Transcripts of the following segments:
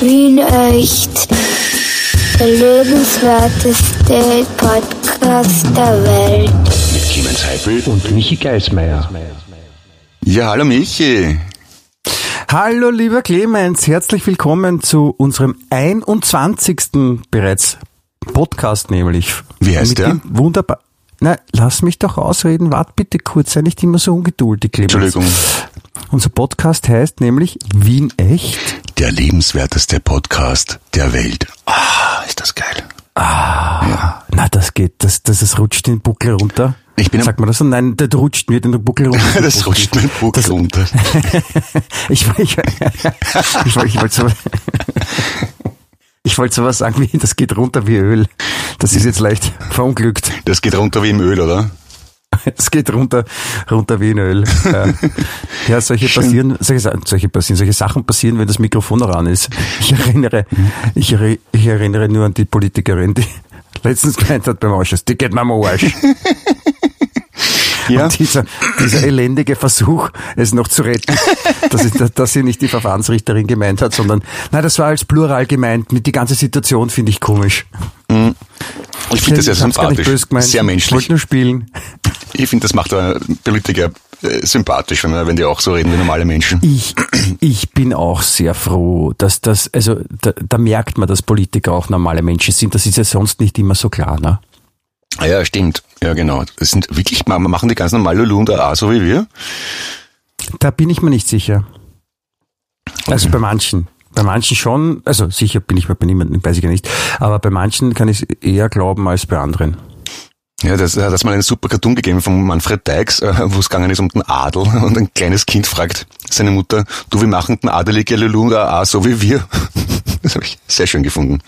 Wien echt. Der lebenswerteste Podcast der Welt. Mit Clemens Heipel und Michi Geismeier. Ja, hallo Michi. Hallo lieber Clemens, herzlich willkommen zu unserem 21. bereits Podcast nämlich. Wie heißt Mit der? Wunderbar. Na, lass mich doch ausreden, wart bitte kurz, sei nicht immer so ungeduldig, Clemens. Entschuldigung. Unser Podcast heißt nämlich Wien echt. Der lebenswerteste Podcast der Welt. Ah, ist das geil. Na, das geht, das, das, das rutscht den Buckel runter. Ich bin am- Sagt man das so? Nein, das rutscht mir den Buckel runter. Das rutscht mir den Buckel Das- runter. Ich, ich, ich, wollte- ich wollte so, ich wollte sowas sagen wie, das geht runter wie Öl. Das ist jetzt leicht verunglückt. Das geht runter wie im Öl, oder? Es geht runter, runter wie ein Öl. Ja, ja solche passieren, solche, solche passieren, solche Sachen passieren, wenn das Mikrofon noch an ist. Ich erinnere, ich, erri- ich erinnere nur an die Politikerin, die letztens gemeint hat beim Ausschuss, die geht mir am Arsch. Ja. Und dieser, dieser elendige Versuch, es noch zu retten, dass, ich, dass sie nicht die Verfahrensrichterin gemeint hat, sondern, nein, das war als Plural gemeint. Mit die ganze Situation finde ich komisch. Ich finde das sehr Ich sympathisch. Sehr Ich menschlich. wollte nur spielen. Ich finde, das macht Politiker äh, sympathisch, wenn, die auch so reden wie normale Menschen. Ich, ich bin auch sehr froh, dass das, also da, da merkt man, dass Politiker auch normale Menschen sind. Das ist ja sonst nicht immer so klar, ne? Ah ja, stimmt. Ja, genau. Das sind wirklich, ma- machen die ganz normal Lulu und AA, so wie wir. Da bin ich mir nicht sicher. Also bei manchen. Bei manchen schon, also sicher bin ich mir bei niemandem, weiß ich ja nicht. Aber bei manchen kann ich eher glauben als bei anderen. Ja, das hat es mal einen super Cartoon gegeben von Manfred Dykes, äh, wo es gegangen ist um den Adel und ein kleines Kind fragt seine Mutter, du, wir machen den Adelige Lulu AA, so wie wir. Das habe ich sehr schön gefunden.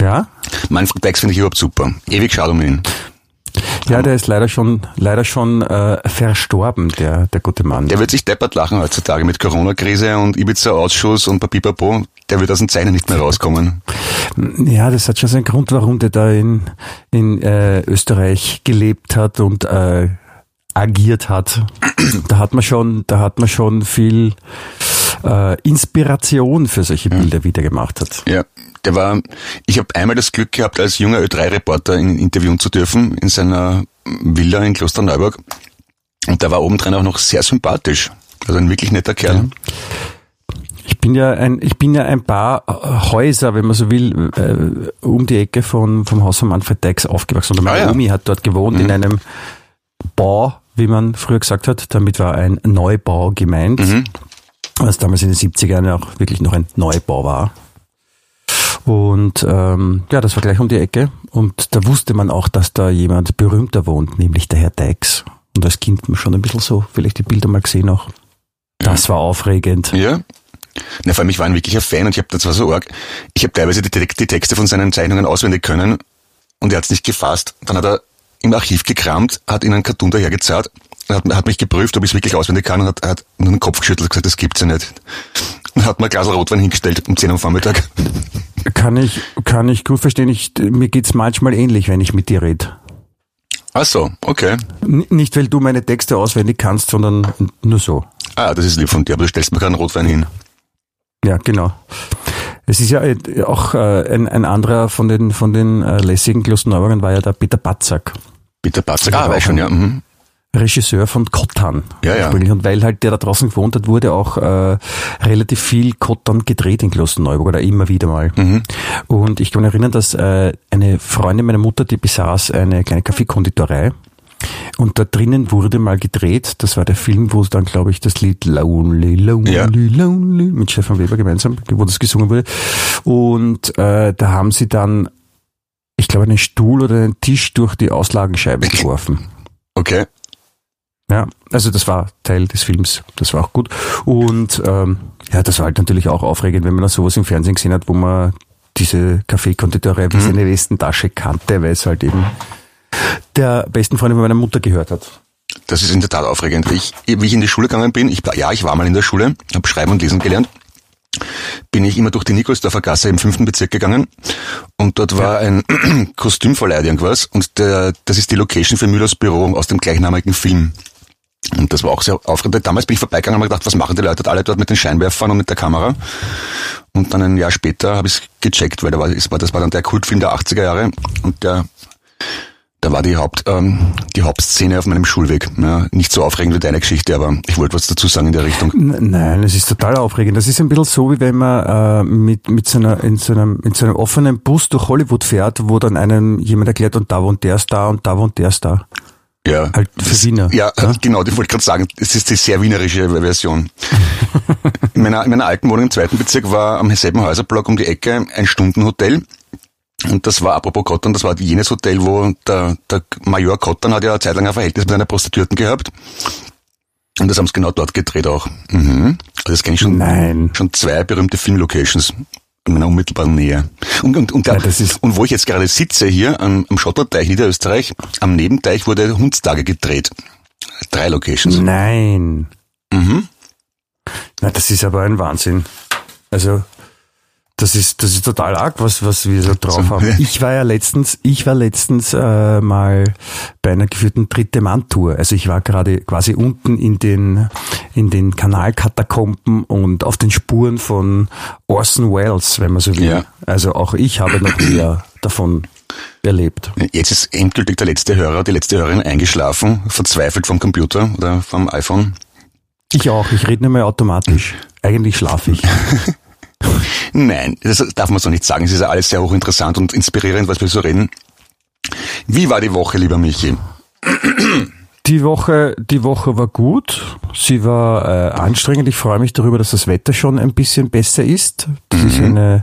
Ja? Manfred Dykes finde ich überhaupt super. Ewig schade um ihn. Ja, der ist leider schon, leider schon äh, verstorben, der, der gute Mann. Der wird sich deppert lachen heutzutage mit Corona-Krise und Ibiza-Ausschuss und Papipapo. Der wird aus den Zeilen nicht mehr rauskommen. Ja, das hat schon seinen Grund, warum der da in, in äh, Österreich gelebt hat und äh, agiert hat. Da hat man schon, da hat man schon viel äh, Inspiration für solche Bilder wieder gemacht hat. Ja, der war, ich habe einmal das Glück gehabt, als junger Ö3-Reporter ihn interviewen zu dürfen in seiner Villa in Klosterneuburg. Und der war obendrein auch noch sehr sympathisch. Also ein wirklich netter Kerl. Ich bin ja ein, ich bin ja ein paar äh, Häuser, wenn man so will, äh, um die Ecke von, vom Haus von Manfred Dykes aufgewachsen. Und meine Ah, ja. Omi hat dort gewohnt in einem Bau, wie man früher gesagt hat. Damit war ein Neubau gemeint. Was damals in den 70er Jahren ja auch wirklich noch ein Neubau war. Und ähm, ja, das war gleich um die Ecke. Und da wusste man auch, dass da jemand berühmter wohnt, nämlich der Herr Dykes. Und als Kind schon ein bisschen so, vielleicht die Bilder mal gesehen auch. Das war aufregend. Ja. Na, vor allem, ich war ein wirklicher Fan und ich habe das war so arg. Ich habe teilweise die, die Texte von seinen Zeichnungen auswendig können und er hat es nicht gefasst. Dann hat er im Archiv gekramt, hat ihnen einen Cartoon dahergezahlt, hat, hat mich geprüft, ob ich es wirklich auswendig kann und hat, hat nur den Kopf geschüttelt und gesagt, das gibt's ja nicht. Und hat mir ein Glas Rotwein hingestellt um 10 Uhr am Vormittag. Kann ich, kann ich gut verstehen. Ich, mir geht's manchmal ähnlich, wenn ich mit dir rede. Ach so, okay. N nicht, weil du meine Texte auswendig kannst, sondern nur so. Ah, das ist lieb von dir, aber du stellst mir keinen Rotwein hin. Ja, genau. Es ist ja äh, auch äh, ein, ein anderer von den, von den äh, lässigen Klosterneuburgern war ja der Peter Batzak, Bitte Batzak. Ah, Ja, weiß schon, ja. Mhm. Regisseur von Kottan. Ja, ja. Und weil halt der da draußen gewohnt hat, wurde auch äh, relativ viel Kottan gedreht in Klosterneuburg oder immer wieder mal. Mhm. Und ich kann mich erinnern, dass äh, eine Freundin meiner Mutter, die besaß eine kleine Kaffeekonditorei. Und da drinnen wurde mal gedreht, das war der Film, wo dann, glaube ich, das Lied Lonely, Lonely, Ja. Lonely mit Stefan Weber gemeinsam, wo das gesungen wurde. Und äh, da haben sie dann, ich glaube, einen Stuhl oder einen Tisch durch die Auslagenscheibe geworfen. Okay. Ja, also das war Teil des Films, das war auch gut. Und ähm, ja, das war halt natürlich auch aufregend, wenn man da sowas im Fernsehen gesehen hat, wo man diese Kaffeekonditorei wie seine Westentasche kannte, weil es halt eben der besten Freundin von meiner Mutter gehört hat. Das ist in der Tat aufregend. Ich, wie ich in die Schule gegangen bin, ich, ja, ich war mal in der Schule, habe Schreiben und Lesen gelernt, bin ich immer durch die Nikolsdorfer Gasse im fünften Bezirk gegangen und dort war ein Kostümverleih irgendwas und der, das ist die Location für Müllers Büro aus dem gleichnamigen Film. Und das war auch sehr aufregend. Damals bin ich vorbeigegangen und habe gedacht, was machen die Leute alle dort mit den Scheinwerfern und mit der Kamera? Und dann ein Jahr später habe ich es gecheckt, weil da war, das war dann der Kultfilm der 80er Jahre und der da war die Haupt ähm, die Hauptszene auf meinem Schulweg. Ja, nicht so aufregend wie deine Geschichte, aber ich wollte was dazu sagen in der Richtung. Nein, es ist total aufregend. Das ist ein bisschen so, wie wenn man äh, mit, mit so einer, in, so einem, in so einem offenen Bus durch Hollywood fährt, wo dann einem jemand erklärt, und da wohnt der Star und da wohnt der Star. Ja, Halt für Wiener. Ja, genau, ich wollte gerade sagen, es ist die sehr wienerische Version. in, meiner, in meiner alten Wohnung im zweiten Bezirk war am selben Häuserblock um die Ecke ein Stundenhotel. Und das war, apropos Kottern, das war jenes Hotel, wo der, der Major Kottern hat ja eine Zeit lang ein Verhältnis mit einer Prostituierten gehabt. Und das haben sie genau dort gedreht auch. Mhm. Also das kenne ich schon, Nein. schon zwei berühmte Filmlocations in meiner unmittelbaren Nähe. Und, und, und, da, ist- und wo ich jetzt gerade sitze hier am, am Schotterteich Niederösterreich, am Nebenteich wurde Hundstage gedreht. Drei Locations. Nein. Mhm. Na, das ist aber ein Wahnsinn. Also, das ist, das ist total arg, was, was wir so drauf So, haben. Ich war ja letztens, ich war letztens äh, mal bei einer geführten dritte Mann-Tour. Also ich war gerade quasi unten in den, in den Kanalkatakomben und auf den Spuren von Orson Welles, wenn man so will. Ja. Also auch ich habe noch mehr davon erlebt. Jetzt ist endgültig der letzte Hörer, die letzte Hörerin eingeschlafen, verzweifelt vom Computer oder vom iPhone. Ich auch, ich rede nur mehr automatisch. Eigentlich schlafe ich. Nein, das darf man so nicht sagen. Es ist ja alles sehr hochinteressant und inspirierend, was wir so reden. Wie war die Woche, lieber Michi? Die Woche, die Woche war gut. Sie war äh, anstrengend. Ich freue mich darüber, dass das Wetter schon ein bisschen besser ist. Das ist eine,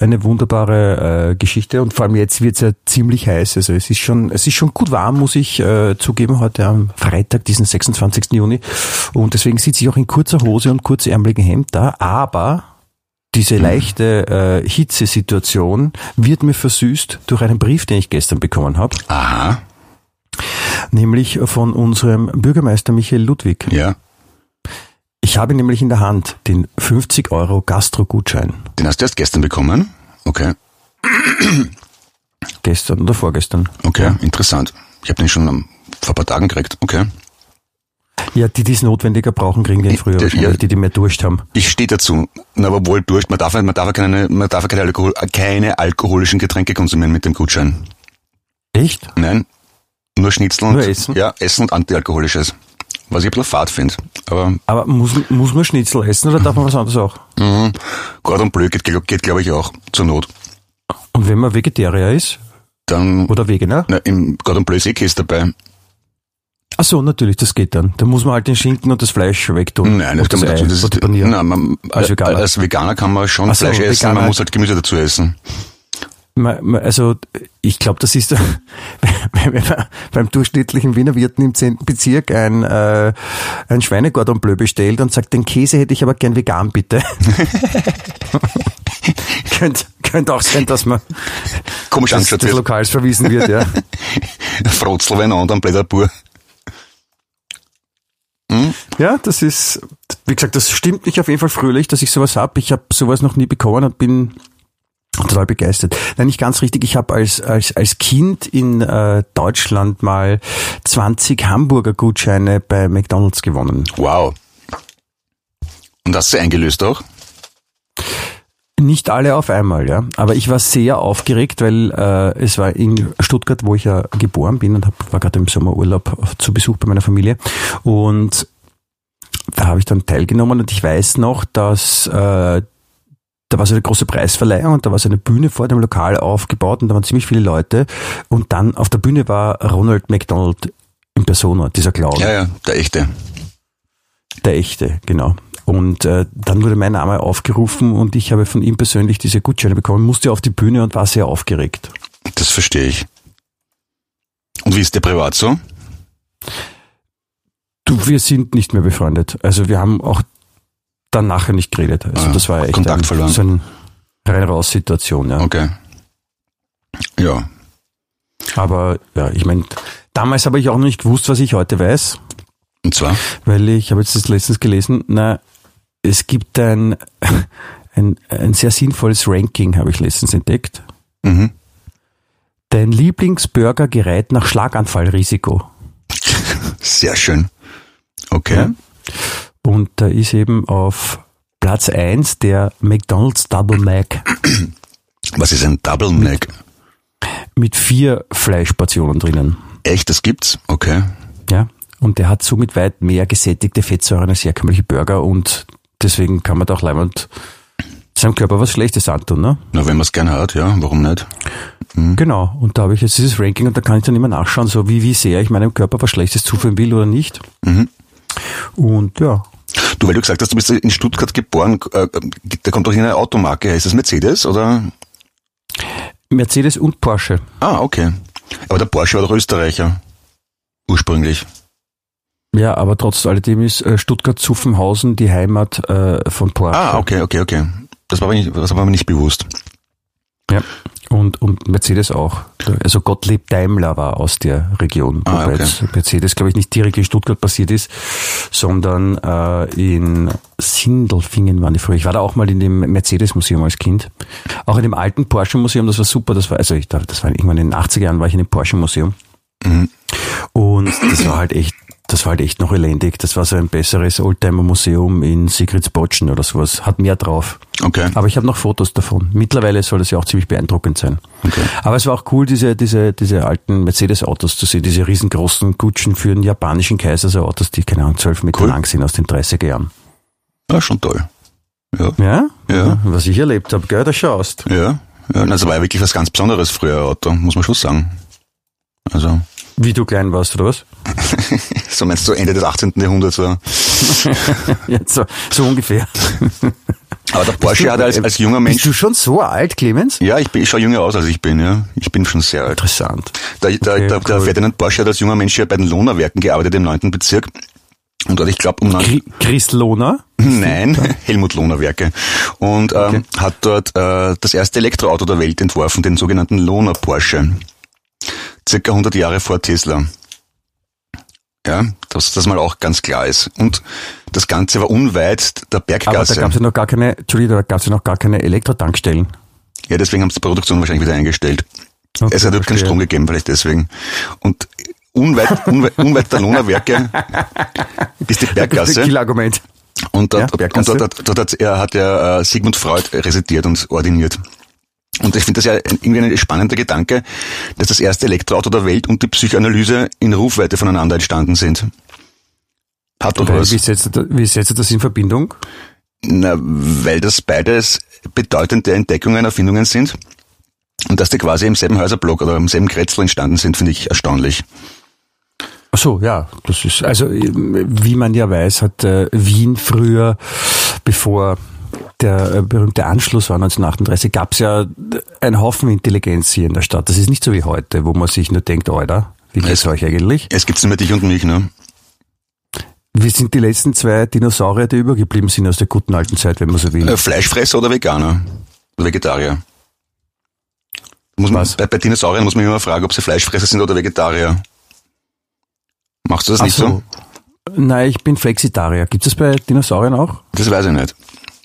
eine wunderbare äh, Geschichte und vor allem jetzt wird es ja ziemlich heiß. Also es ist schon, es ist schon gut warm, muss ich äh, zugeben, heute am Freitag, diesen 26. Juni. Und deswegen sitze ich auch in kurzer Hose und kurzärmeligen Hemd da. Aber diese leichte äh, Hitzesituation wird mir versüßt durch einen Brief, den ich gestern bekommen habe Aha, nämlich von unserem Bürgermeister Michael Ludwig. ja. Ich habe nämlich in der Hand den 50 Euro Gastro-Gutschein. Den hast du erst gestern bekommen? Okay, Gestern oder vorgestern. okay, interessant. Ich habe den schon am, vor ein paar Tagen gekriegt. Okay. Ja, die, die es notwendiger brauchen, kriegen den früher Ja, wahrscheinlich, die, die mehr Durst haben. Ich stehe dazu. Na, aber wohl durch. Man darf, man darf ja keine, man darf ja keine, Alkohol, keine alkoholischen Getränke konsumieren mit dem Gutschein. Echt? Nein, nur Schnitzel und Nur Essen? Ja, Essen und Antialkoholisches. Was ich ein bisschen fad finde. Aber Aber muss, muss man Schnitzel essen oder darf man was anderes auch? mh, Gordon Bleu geht, geht, geht glaube ich, auch zur Not. Und wenn man Vegetarier ist Dann, oder Veganer? na, im Gordon Bleu ist eh dabei. Ach so, natürlich, das geht dann. Da muss man halt den Schinken und das Fleisch wegtun. Nein, das kann man Ei dazu. Das ist, na, man, Als Veganer. als Veganer kann man schon Ach so, Fleisch essen, man Veganer- muss halt Gemüse dazu essen. Also ich glaube, das ist, wenn man beim durchschnittlichen Wiener Wirten im 10. Bezirk ein, äh, ein Schweinegordon Bleu bestellt und sagt, den Käse hätte ich aber gern vegan, bitte. könnte, könnte auch sein, dass man Komisch des, angeschaut des. Lokals verwiesen wird, ja. Frotzelwein und dann Blätterpur. Ja, das ist, wie gesagt, das stimmt mich auf jeden Fall fröhlich, dass ich sowas hab. Ich habe sowas noch nie bekommen und bin total begeistert. Nein, nicht ganz richtig. Ich habe als, als, als Kind in äh, Deutschland mal 20 Hamburger Gutscheine bei McDonalds gewonnen. Wow. Und hast du eingelöst auch? Nicht alle auf einmal, ja. Aber ich war sehr aufgeregt, weil äh, es war in Stuttgart, wo ich ja geboren bin und hab, war gerade im Sommerurlaub zu Besuch bei meiner Familie. Und da habe ich dann teilgenommen und ich weiß noch, dass äh, da war so eine große Preisverleihung und da war so eine Bühne vor dem Lokal aufgebaut und da waren ziemlich viele Leute. Und dann auf der Bühne war Ronald McDonald in Persona, dieser Clown. Ja, ja, der echte. Der echte, genau. Und äh, dann wurde mein Name aufgerufen und ich habe von ihm persönlich diese Gutscheine bekommen, musste auf die Bühne und war sehr aufgeregt. Das verstehe ich. Und wie ist der privat so? Du, wir sind nicht mehr befreundet. Also wir haben auch dann nachher nicht geredet. Also Ah, das war echt Kontakt ein, verloren. so eine rein-raus-Situation. Ja. Okay. Ja. Aber ja, ich meine, damals habe ich auch noch nicht gewusst, was ich heute weiß, Und zwar? weil ich habe jetzt das letztens gelesen, na, es gibt ein, ein, ein sehr sinnvolles Ranking, habe ich letztens entdeckt. Mhm. Dein Lieblingsburger gerät nach Schlaganfallrisiko. Sehr schön. Okay. Ja? Und da ist eben auf Platz 1 der McDonald's Double Mac Was ist ein Double Mac? mit vier Fleischportionen drinnen. Echt, das gibt's? Okay. Ja. Und der hat somit weit mehr gesättigte Fettsäuren als herkömmliche Burger und deswegen kann man da auch leibend seinem Körper was Schlechtes antun, ne? Na, wenn man es gern hat, ja, warum nicht? Genau. Und da habe ich jetzt dieses Ranking und da kann ich dann immer nachschauen, so wie, wie sehr ich meinem Körper was Schlechtes zuführen will oder nicht. Und ja. Du, weil du gesagt hast, du bist in Stuttgart geboren, äh, da kommt doch eine Automarke, heißt das Mercedes oder? Mercedes und Porsche. Ah, okay. Aber der Porsche war doch Österreicher. Ursprünglich. Ja, aber trotz alledem ist äh, Stuttgart-Zuffenhausen die Heimat äh, von Porsche. Ah, okay, okay, okay. Das war, aber nicht, das war mir nicht bewusst. Ja. Und, und Mercedes auch. Also Gottlieb Daimler war aus der Region. Ah, wobei okay. jetzt Mercedes, glaube ich, nicht direkt in Stuttgart passiert ist, sondern äh, in Sindelfingen waren die früher. Ich war da auch mal in dem Mercedes-Museum als Kind. Auch in dem alten Porsche-Museum, das war super. Das war, also ich dachte, das war irgendwann in den 80er Jahren war ich in dem Porsche-Museum. Mhm. Und das war halt echt, das war halt echt noch elendig. Das war so ein besseres Oldtimer-Museum in Sigridsbotschen oder sowas. Hat mehr drauf. Okay. Aber ich habe noch Fotos davon. Mittlerweile soll das ja auch ziemlich beeindruckend sein. Okay. Aber es war auch cool, diese, diese, diese alten Mercedes-Autos zu sehen, diese riesengroßen Kutschen für einen japanischen Kaiser, so Autos, die, keine Ahnung, zwölf Meter Cool. lang sind aus den 30er Jahren. Ja, schon toll. Ja. Ja? Ja. Was ich erlebt habe, gell, da schaust. Ja. ja. Das war ja wirklich was ganz Besonderes früher, Auto, muss man schon sagen. Also, Wie du klein warst, oder was? so meinst du Ende des 18. Jahrhunderts, so. ja, so, so ungefähr. Aber der Porsche hat als, als junger Bist Mensch, du schon so alt, Clemens? ja, ich, bin, ich schaue jünger aus, als ich bin, ja. Ich bin schon sehr alt. Interessant. Der, der, Okay, der, der cool. Ferdinand Porsche hat als junger Mensch ja bei den Lohnerwerken gearbeitet im 9. Bezirk. Und dort, ich glaube, um Chris Lohner? Nein, Helmut Lohner Werke. Und ähm, hat dort äh, das erste Elektroauto der Welt entworfen, den sogenannten Lohner Porsche. Circa 100 Jahre vor Tesla. Ja, dass das mal auch ganz klar ist. Und das Ganze war unweit der Aber da Berggasse. gab es ja noch gar keine, Entschuldigung, da gab es ja noch gar keine Elektrotankstellen. ja, deswegen haben sie die Produktion wahrscheinlich wieder eingestellt. Okay, es hat überhaupt keinen. Strom gegeben, vielleicht deswegen. Und unweit, unweit, unweit der Lohner Werke ist die Berggasse. Killer-Argument. Und Ja, dort, und Berggasse. dort, dort, dort hat, er, hat er äh, Sigmund Freud residiert und ordiniert. Und ich finde das ja irgendwie ein spannender Gedanke, dass das erste Elektroauto der Welt und die Psychoanalyse in Rufweite voneinander entstanden sind. Hat doch was. wie, setzt wie setzt das in Verbindung? Na, weil das beides bedeutende Entdeckungen, Erfindungen sind. Und dass die quasi im selben Häuserblock oder im selben Kretzel entstanden sind, finde ich erstaunlich. Ach so, ja, das ist, also wie man ja weiß, hat äh, Wien früher, bevor der äh, berühmte Anschluss war 1938, gab es ja einen Haufen Intelligenz hier in der Stadt. Das ist nicht so wie heute, wo man sich nur denkt, Alter, wie geht's Es- euch eigentlich? Es gibt's nur mehr dich und mich, ne? Wir sind die letzten zwei Dinosaurier, die übergeblieben sind aus der guten alten Zeit, wenn man so will. Äh, Fleischfresser oder Veganer? Oder Vegetarier? Muss man, bei, bei Dinosauriern muss man immer fragen, ob sie Fleischfresser sind oder Vegetarier. Machst du das Ach nicht so? Nein, ich bin Flexitarier. Gibt es bei Dinosauriern auch? Das weiß ich nicht.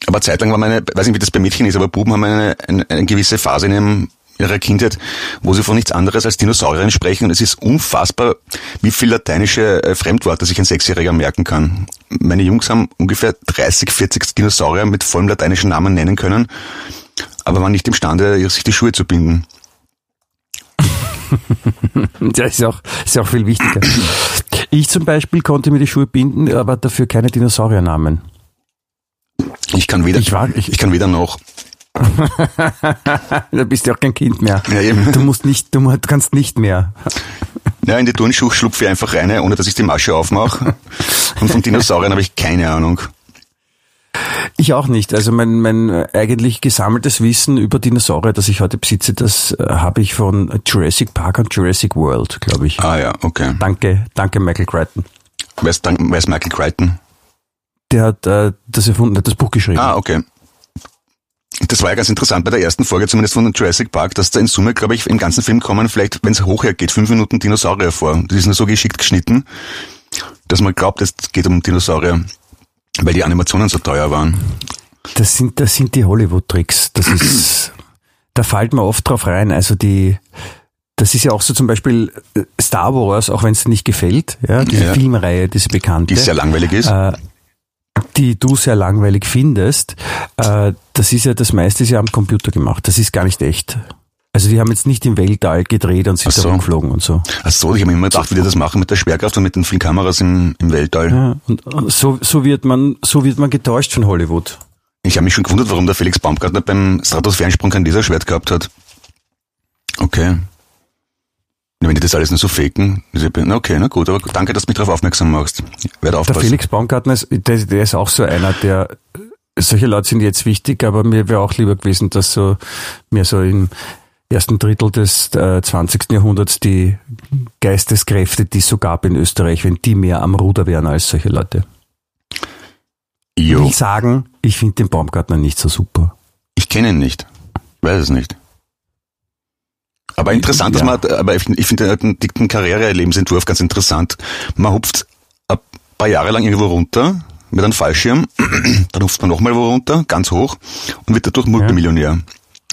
Aber zeitlang war meine, weiß nicht, wie das bei Mädchen ist, aber Buben haben eine, eine, eine gewisse Phase in ihrem, ihrer Kindheit, wo sie von nichts anderes als Dinosauriern sprechen und es ist unfassbar, wie viel lateinische äh, Fremdworte sich ein Sechsjähriger merken kann. Meine Jungs haben ungefähr 30, 40 Dinosaurier mit vollem lateinischen Namen nennen können, aber waren nicht imstande, sich die Schuhe zu binden. Das ist auch, ist auch viel wichtiger. Ich zum Beispiel konnte mir die Schuhe binden, aber dafür keine Dinosauriernamen. Ich kann weder, Ich war- ich- ich kann weder noch. Da bist du auch kein Kind mehr. Ja, eben. Du musst nicht, du kannst nicht mehr. Ja, in die Turnschuhe schlupfe ich einfach rein, ohne dass ich die Masche aufmache. Und von Dinosauriern habe ich keine Ahnung. Ich auch nicht. Also mein, mein eigentlich gesammeltes Wissen über Dinosaurier, das ich heute besitze, das äh, habe ich von Jurassic Park und Jurassic World, glaube ich. Ah ja, okay. Danke, danke Michael Crichton. Wer ist Michael Crichton? Der hat äh, das erfunden, hat das Buch geschrieben. Ah, okay. Das war ja ganz interessant bei der ersten Folge, zumindest von Jurassic Park, dass da in Summe, glaube ich, im ganzen Film kommen vielleicht, wenn es hochhergeht, fünf Minuten Dinosaurier vor. Die sind so geschickt geschnitten, dass man glaubt, es geht um Dinosaurier, weil die Animationen so teuer waren. Das sind, das sind die Hollywood-Tricks. Das ist, da fällt man oft drauf rein. Also die, das ist ja auch so zum Beispiel äh, Star Wars, auch wenn es dir nicht gefällt, ja, diese Ja. Filmreihe, diese bekannte. Die sehr langweilig ist. äh, die du sehr langweilig findest, äh, das ist ja, das meiste ist ja am Computer gemacht. Das ist gar nicht echt. Also die haben jetzt nicht im Weltall gedreht und sind so. da rumgeflogen und so. Ach so, ich habe immer gedacht, wie die das machen mit der Schwerkraft und mit den vielen Kameras im, im Weltall. Ja, und und so, so wird man, so wird man getäuscht von Hollywood. Ich habe mich schon gewundert, warum der Felix Baumgartner beim Stratosphärensprung kein Laserschwert gehabt hat. Okay. Wenn die das alles nur so faken, na okay, na gut, aber danke, dass du mich darauf aufmerksam machst. Ich werde Der aufpassen. Felix Baumgartner, ist, der, der ist auch so einer, der, solche Leute sind jetzt wichtig, aber mir wäre auch lieber gewesen, dass so, mir so im ersten Drittel des äh, 20. Jahrhunderts die Geisteskräfte, die es so gab in Österreich, wenn die mehr am Ruder wären als solche Leute. Ich Jo, will sagen, ich finde den Baumgartner nicht so super. ich kenne ihn nicht. Weiß es nicht. Aber interessant, Ja. dass man, aber ich, ich finde einen dicken Karriere-Lebensentwurf ganz interessant. Man hupft ein paar Jahre lang irgendwo runter mit einem Fallschirm, dann hupft man nochmal wo runter, ganz hoch und wird dadurch Multimillionär.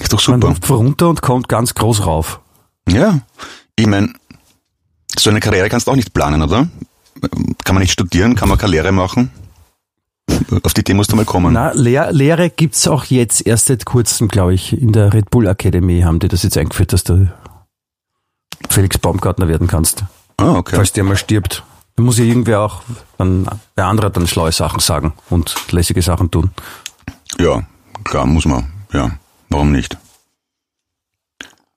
Ist doch Man super. ruft runter und kommt ganz groß rauf. Ja, ich meine, so eine Karriere kannst du auch nicht planen, oder? Kann man nicht studieren, kann man keine Lehre machen? Auf die Idee musst du mal kommen. Na, Lehr Lehre gibt's auch jetzt erst seit kurzem, glaube ich. In der Red Bull Academy haben die das jetzt eingeführt, dass du Felix Baumgartner werden kannst. Ah, okay. Falls der mal stirbt. Da muss ja irgendwer auch, dann, der andere dann schlaue Sachen sagen und lässige Sachen tun. Ja, klar, muss man. Ja, warum nicht?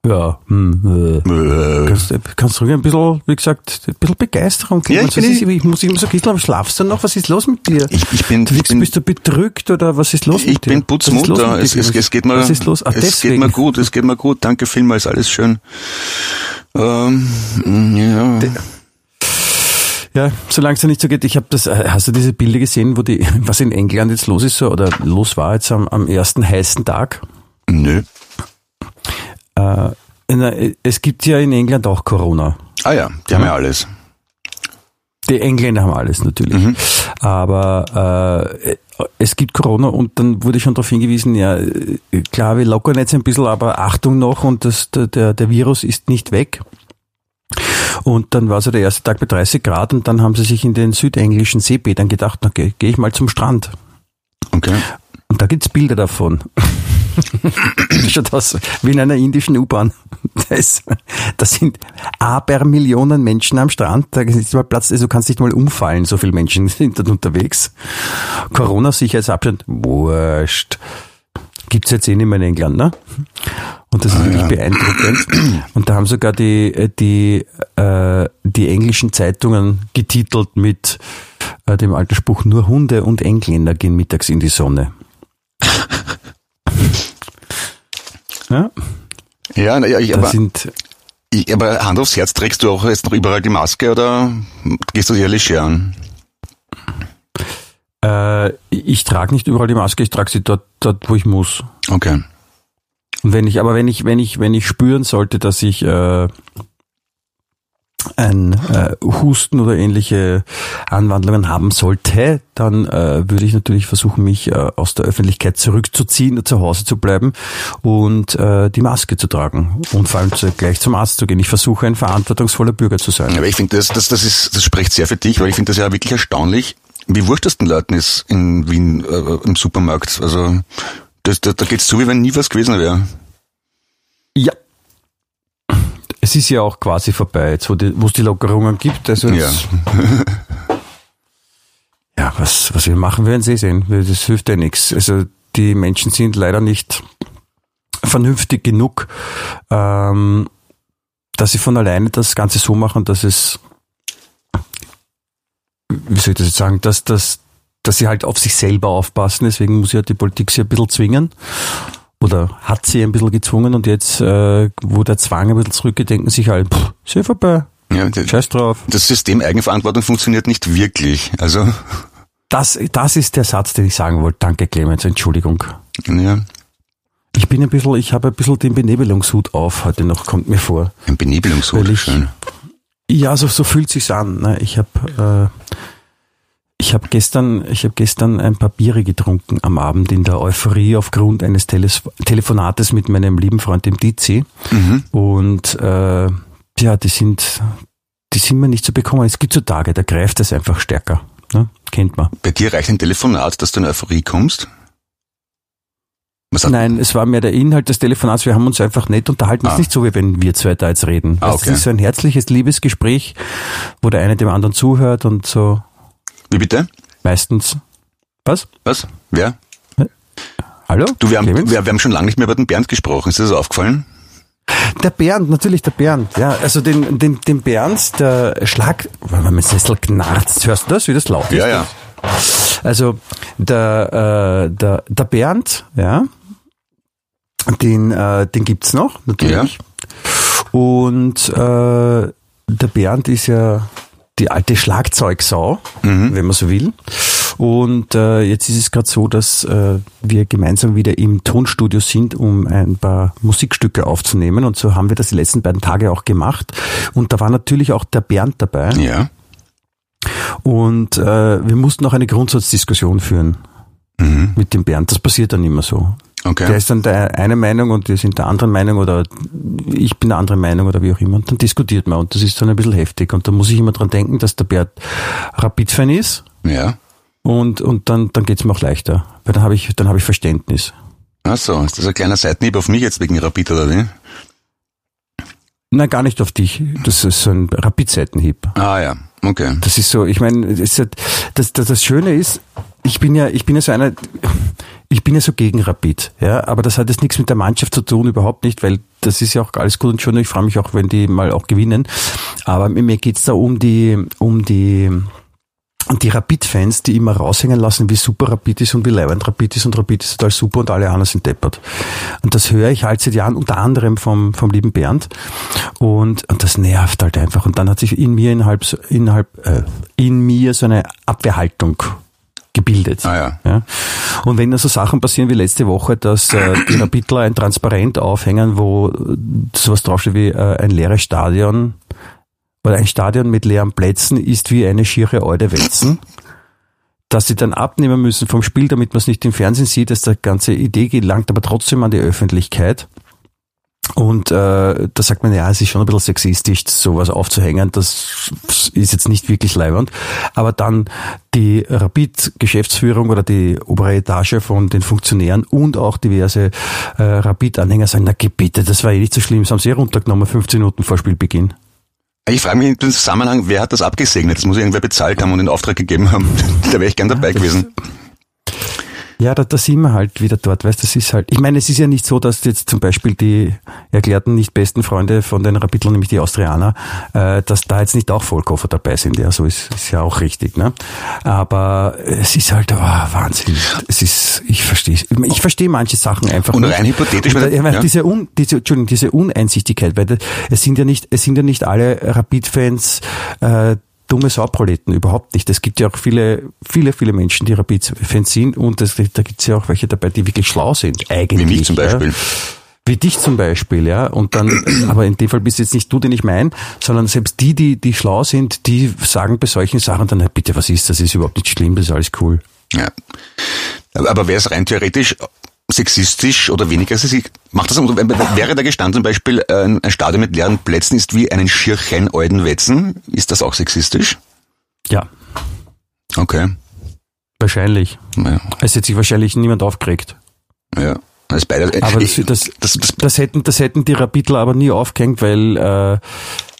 Ja, hm, äh. Äh, Kannst, kannst du ein bisschen, wie gesagt, ein bisschen Begeisterung Ja, geben? ich Was bin ist, ich muss immer so bisschen, schlafst du noch? Was ist los mit dir? ich, ich bin, Du ich liegst, bin, bist du bedrückt oder was ist los ich mit dir? bin ist los Putzmutter. Es, es, es geht mir, Was ist los? Ah, es deswegen. geht mir gut, es geht mir gut. Danke vielmals, alles schön. Ähm, ja. Ja, solange es ja nicht so geht, ich habe das, äh, hast du diese Bilder gesehen, wo die, was in England jetzt los ist so, oder los war jetzt am, am ersten heißen Tag? Nö. Äh, na, es gibt ja in England auch Corona. Ah ja, die haben ja alles. Die Engländer haben alles natürlich. Mhm. Aber äh, es gibt Corona und dann wurde schon darauf hingewiesen, ja, äh, klar, wir lockern jetzt ein bisschen, aber Achtung noch und das, der, der, der Virus ist nicht weg. Und dann war so der erste Tag bei 30 Grad und dann haben sie sich in den südenglischen Seebädern gedacht, na, gehe geh ich mal zum Strand. Okay. Und da gibt's Bilder davon. Schaut aus wie in einer indischen U-Bahn. Da, ist- da sind Abermillionen Menschen am Strand. Da ist mal Platz, also du kannst nicht mal umfallen, so viele Menschen sind dort unterwegs. Corona-Sicherheitsabstand, wurscht. Gibt's jetzt eh nicht mehr in England, ne? Und das ist wirklich beeindruckend. Und da haben sogar die, die, äh, die englischen Zeitungen getitelt mit äh, dem alten Spruch, nur Hunde und Engländer gehen mittags in die Sonne. Ja, Ja, ja ich, da aber, sind, ich, aber Hand aufs Herz, trägst du auch jetzt noch überall die Maske oder gehst du sie ehrlich scheren? äh, ich trage nicht überall die Maske, ich trage sie dort, dort, wo ich muss. Okay. Und wenn ich, aber wenn ich, wenn ich, wenn ich spüren sollte, dass ich äh, ein äh, Husten oder ähnliche Anwandlungen haben sollte, dann äh, würde ich natürlich versuchen, mich äh, aus der Öffentlichkeit zurückzuziehen zu Hause zu bleiben und äh, die Maske zu tragen und vor allem zu, gleich zum Arzt zu gehen. Ich versuche ein verantwortungsvoller Bürger zu sein. Aber ich finde, das, das, das, ist, das spricht sehr für dich, weil ich finde das ja wirklich erstaunlich, wie wurscht das den Leuten ist in Wien äh, im Supermarkt. Also das, da, da geht's zu, wie wenn nie was gewesen wäre. Ja. Es ist ja auch quasi vorbei, jetzt wo die- wo es die Lockerungen gibt. Also Ja. ja, was, was wir machen, werden Sie sehen. Das hilft ja nichts. Also die Menschen sind leider nicht vernünftig genug, ähm, dass sie von alleine das Ganze so machen, dass es, wie soll ich das jetzt sagen, dass, dass, dass sie halt auf sich selber aufpassen. Deswegen muss ja die Politik sie ein bisschen zwingen oder hat sie ein bisschen gezwungen und jetzt, äh, wo der Zwang ein bisschen zurückgeht, denken sich halt, pff, ist ja vorbei, Ja, das, scheiß drauf. das System Eigenverantwortung funktioniert nicht wirklich. Also, Das, das ist der Satz, den ich sagen wollte. Danke, Clemens, Entschuldigung. ja, Ich bin ein bisschen, ich habe ein bisschen den Benebelungshut auf heute noch, kommt mir vor. ein Benebelungshut, ich- schön. Ja, so, so fühlt sich's an. Ne? Ich habe Ich habe gestern, ich habe gestern ein paar Biere getrunken am Abend in der Euphorie aufgrund eines Teles Telefonates mit meinem lieben Freund dem Dizi. Mhm. Und äh, ja, die sind, die sind mir nicht zu bekommen. Es gibt so Tage, da greift es einfach stärker. Ne? Kennt man. Bei dir reicht ein Telefonat, dass du in Euphorie kommst? Nein, es war mehr der Inhalt des Telefonats. Wir haben uns einfach nett unterhalten. Es Ah. ist nicht so, wie wenn wir zwei da jetzt reden. Ah, Es okay. ist so ein herzliches Liebesgespräch, wo der eine dem anderen zuhört und so Wie bitte? meistens. Was? Was? Wer? Hallo? Du, wir haben, wir, wir haben schon lange nicht mehr über den Bernd gesprochen. Ist dir das aufgefallen? Der Bernd, natürlich der Bernd. Ja, also den, den, den Bernd, der Schlag, wenn man mit Sessel knarzt, hörst du das, wie das laut ist? Ja, ja. Also der, äh, der, der Bernd, ja, den, äh, den gibt's noch, natürlich. Und äh, der Bernd ist ja die alte Schlagzeugsau, wenn man so will. Und äh, jetzt ist es gerade so, dass äh, wir gemeinsam wieder im Tonstudio sind, um ein paar Musikstücke aufzunehmen. Und so haben wir das die letzten beiden Tage auch gemacht. Und da war natürlich auch der Bernd dabei. Ja. Und äh, wir mussten auch eine Grundsatzdiskussion führen Mhm. mit dem Bernd. Das passiert dann immer so. Okay. Der ist dann der eine Meinung und wir sind der anderen Meinung oder ich bin der anderen Meinung oder wie auch immer. Und dann diskutiert man und das ist dann ein bisschen heftig. Und da muss ich immer dran denken, dass der Bernd Rapid-Fan ist Ja. und, und dann, dann geht's mir auch leichter. Weil dann habe ich, dann habe ich Verständnis. Ach so, ist das ein kleiner Seitenhieb auf mich jetzt wegen Rapid oder wie? Nein, gar nicht auf dich. Das ist so ein Rapid-Seitenhieb. Ah ja, okay. Das ist so, ich meine, halt- das, das, das Schöne ist, ich bin ja, ich bin ja so einer, ich bin ja so gegen Rapid, ja, aber das hat jetzt nichts mit der Mannschaft zu tun, überhaupt nicht, weil das ist ja auch alles gut und schön ich freue mich auch, wenn die mal auch gewinnen. Aber mir geht's da um die, um die, und die Rapid-Fans, die immer raushängen lassen, wie super Rapid ist und wie leibend Rapid ist und Rapid ist total super und alle anderen sind deppert. Und das höre ich halt seit Jahren, unter anderem vom, vom lieben Bernd. Und, und das nervt halt einfach. Und dann hat sich in mir innerhalb, innerhalb, äh, in mir so eine Abwehrhaltung gebildet. Ah ja. Ja. Und wenn dann so Sachen passieren wie letzte Woche, dass äh, die Rapidler ein Transparent aufhängen, wo äh, sowas draufsteht wie äh, ein leeres Stadion oder ein Stadion mit leeren Plätzen ist wie eine schiere Eude Wetzen, dass sie dann abnehmen müssen vom Spiel, damit man es nicht im Fernsehen sieht, dass die ganze Idee gelangt aber trotzdem an die Öffentlichkeit. Und äh, da sagt man, ja, es ist schon ein bisschen sexistisch, sowas aufzuhängen. Das ist jetzt nicht wirklich leibend. Aber dann die Rapid-Geschäftsführung oder die obere Etage von den Funktionären und auch diverse äh, Rapid-Anhänger sagen, na bitte, das war eh nicht so schlimm. Das haben sie eh runtergenommen, 15 Minuten vor Spielbeginn. Ich frage mich in dem Zusammenhang, wer hat das abgesegnet? Das muss irgendwer bezahlt haben und in Auftrag gegeben haben. da wäre ich gern dabei gewesen. Ja, da, da sind wir halt wieder dort, weißt das ist halt, ich meine, es ist ja nicht so, dass jetzt zum Beispiel die erklärten nicht besten Freunde von den Rapidlern, nämlich die Austrianer, äh, dass da jetzt nicht auch Vollkoffer dabei sind, ja, so ist, ist ja auch richtig, ne? Aber es ist halt, oh, Wahnsinn. Es ist, ich verstehe ich verstehe manche Sachen einfach Und nicht. rein hypothetisch, Und, weil- ja. diese, Un, diese, Entschuldigung, diese Uneinsichtigkeit, weil es sind ja nicht, es sind ja nicht alle Rapid-Fans, äh, dumme Sauproleten, überhaupt nicht. Es gibt ja auch viele, viele, viele Menschen, die Rapid-Fans sind und es, da gibt es ja auch welche dabei, die wirklich schlau sind, eigentlich. Wie mich zum Beispiel. Ja. Wie dich zum Beispiel, ja. Und dann, aber in dem Fall bist jetzt nicht du, den ich meine, sondern selbst die, die, die schlau sind, die sagen bei solchen Sachen dann, "Hey, bitte, was ist das? Das ist überhaupt nicht schlimm, das ist alles cool. Ja. Aber, aber wäre es rein theoretisch sexistisch oder weniger sexistisch? Macht das, wäre da gestanden zum Beispiel, ein ein Stadion mit leeren Plätzen ist wie einen Schirchen Euden Wetzen? Ist das auch sexistisch? Ja, Okay. wahrscheinlich. Ja. Es hätte sich wahrscheinlich niemand aufgeregt. ja. Das ist beide, Aber das, das, das, das, hätten, das hätten die Rapidler aber nie aufgehängt, weil äh,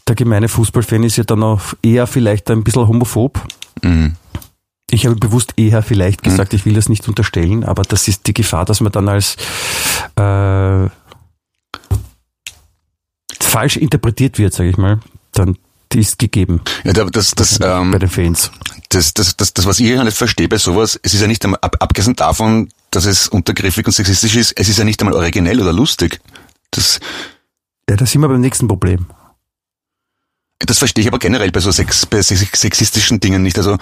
der gemeine Fußballfan ist ja dann auch eher vielleicht ein bisschen homophob. Mhm. Ich habe bewusst eher vielleicht gesagt, ich will das nicht unterstellen, aber das ist die Gefahr, dass man dann als äh, falsch interpretiert wird, sage ich mal, dann die ist gegeben ja, da- das, das, bei ähm, den Fans. das, das, das, das, was ich ja nicht verstehe bei sowas, es ist ja nicht einmal, ab, abgesehen davon, dass es untergriffig und sexistisch ist, es ist ja nicht einmal originell oder lustig. Das, Ja, da sind wir beim nächsten Problem. Das verstehe ich aber generell bei so sex, bei sex- sexistischen Dingen nicht. Also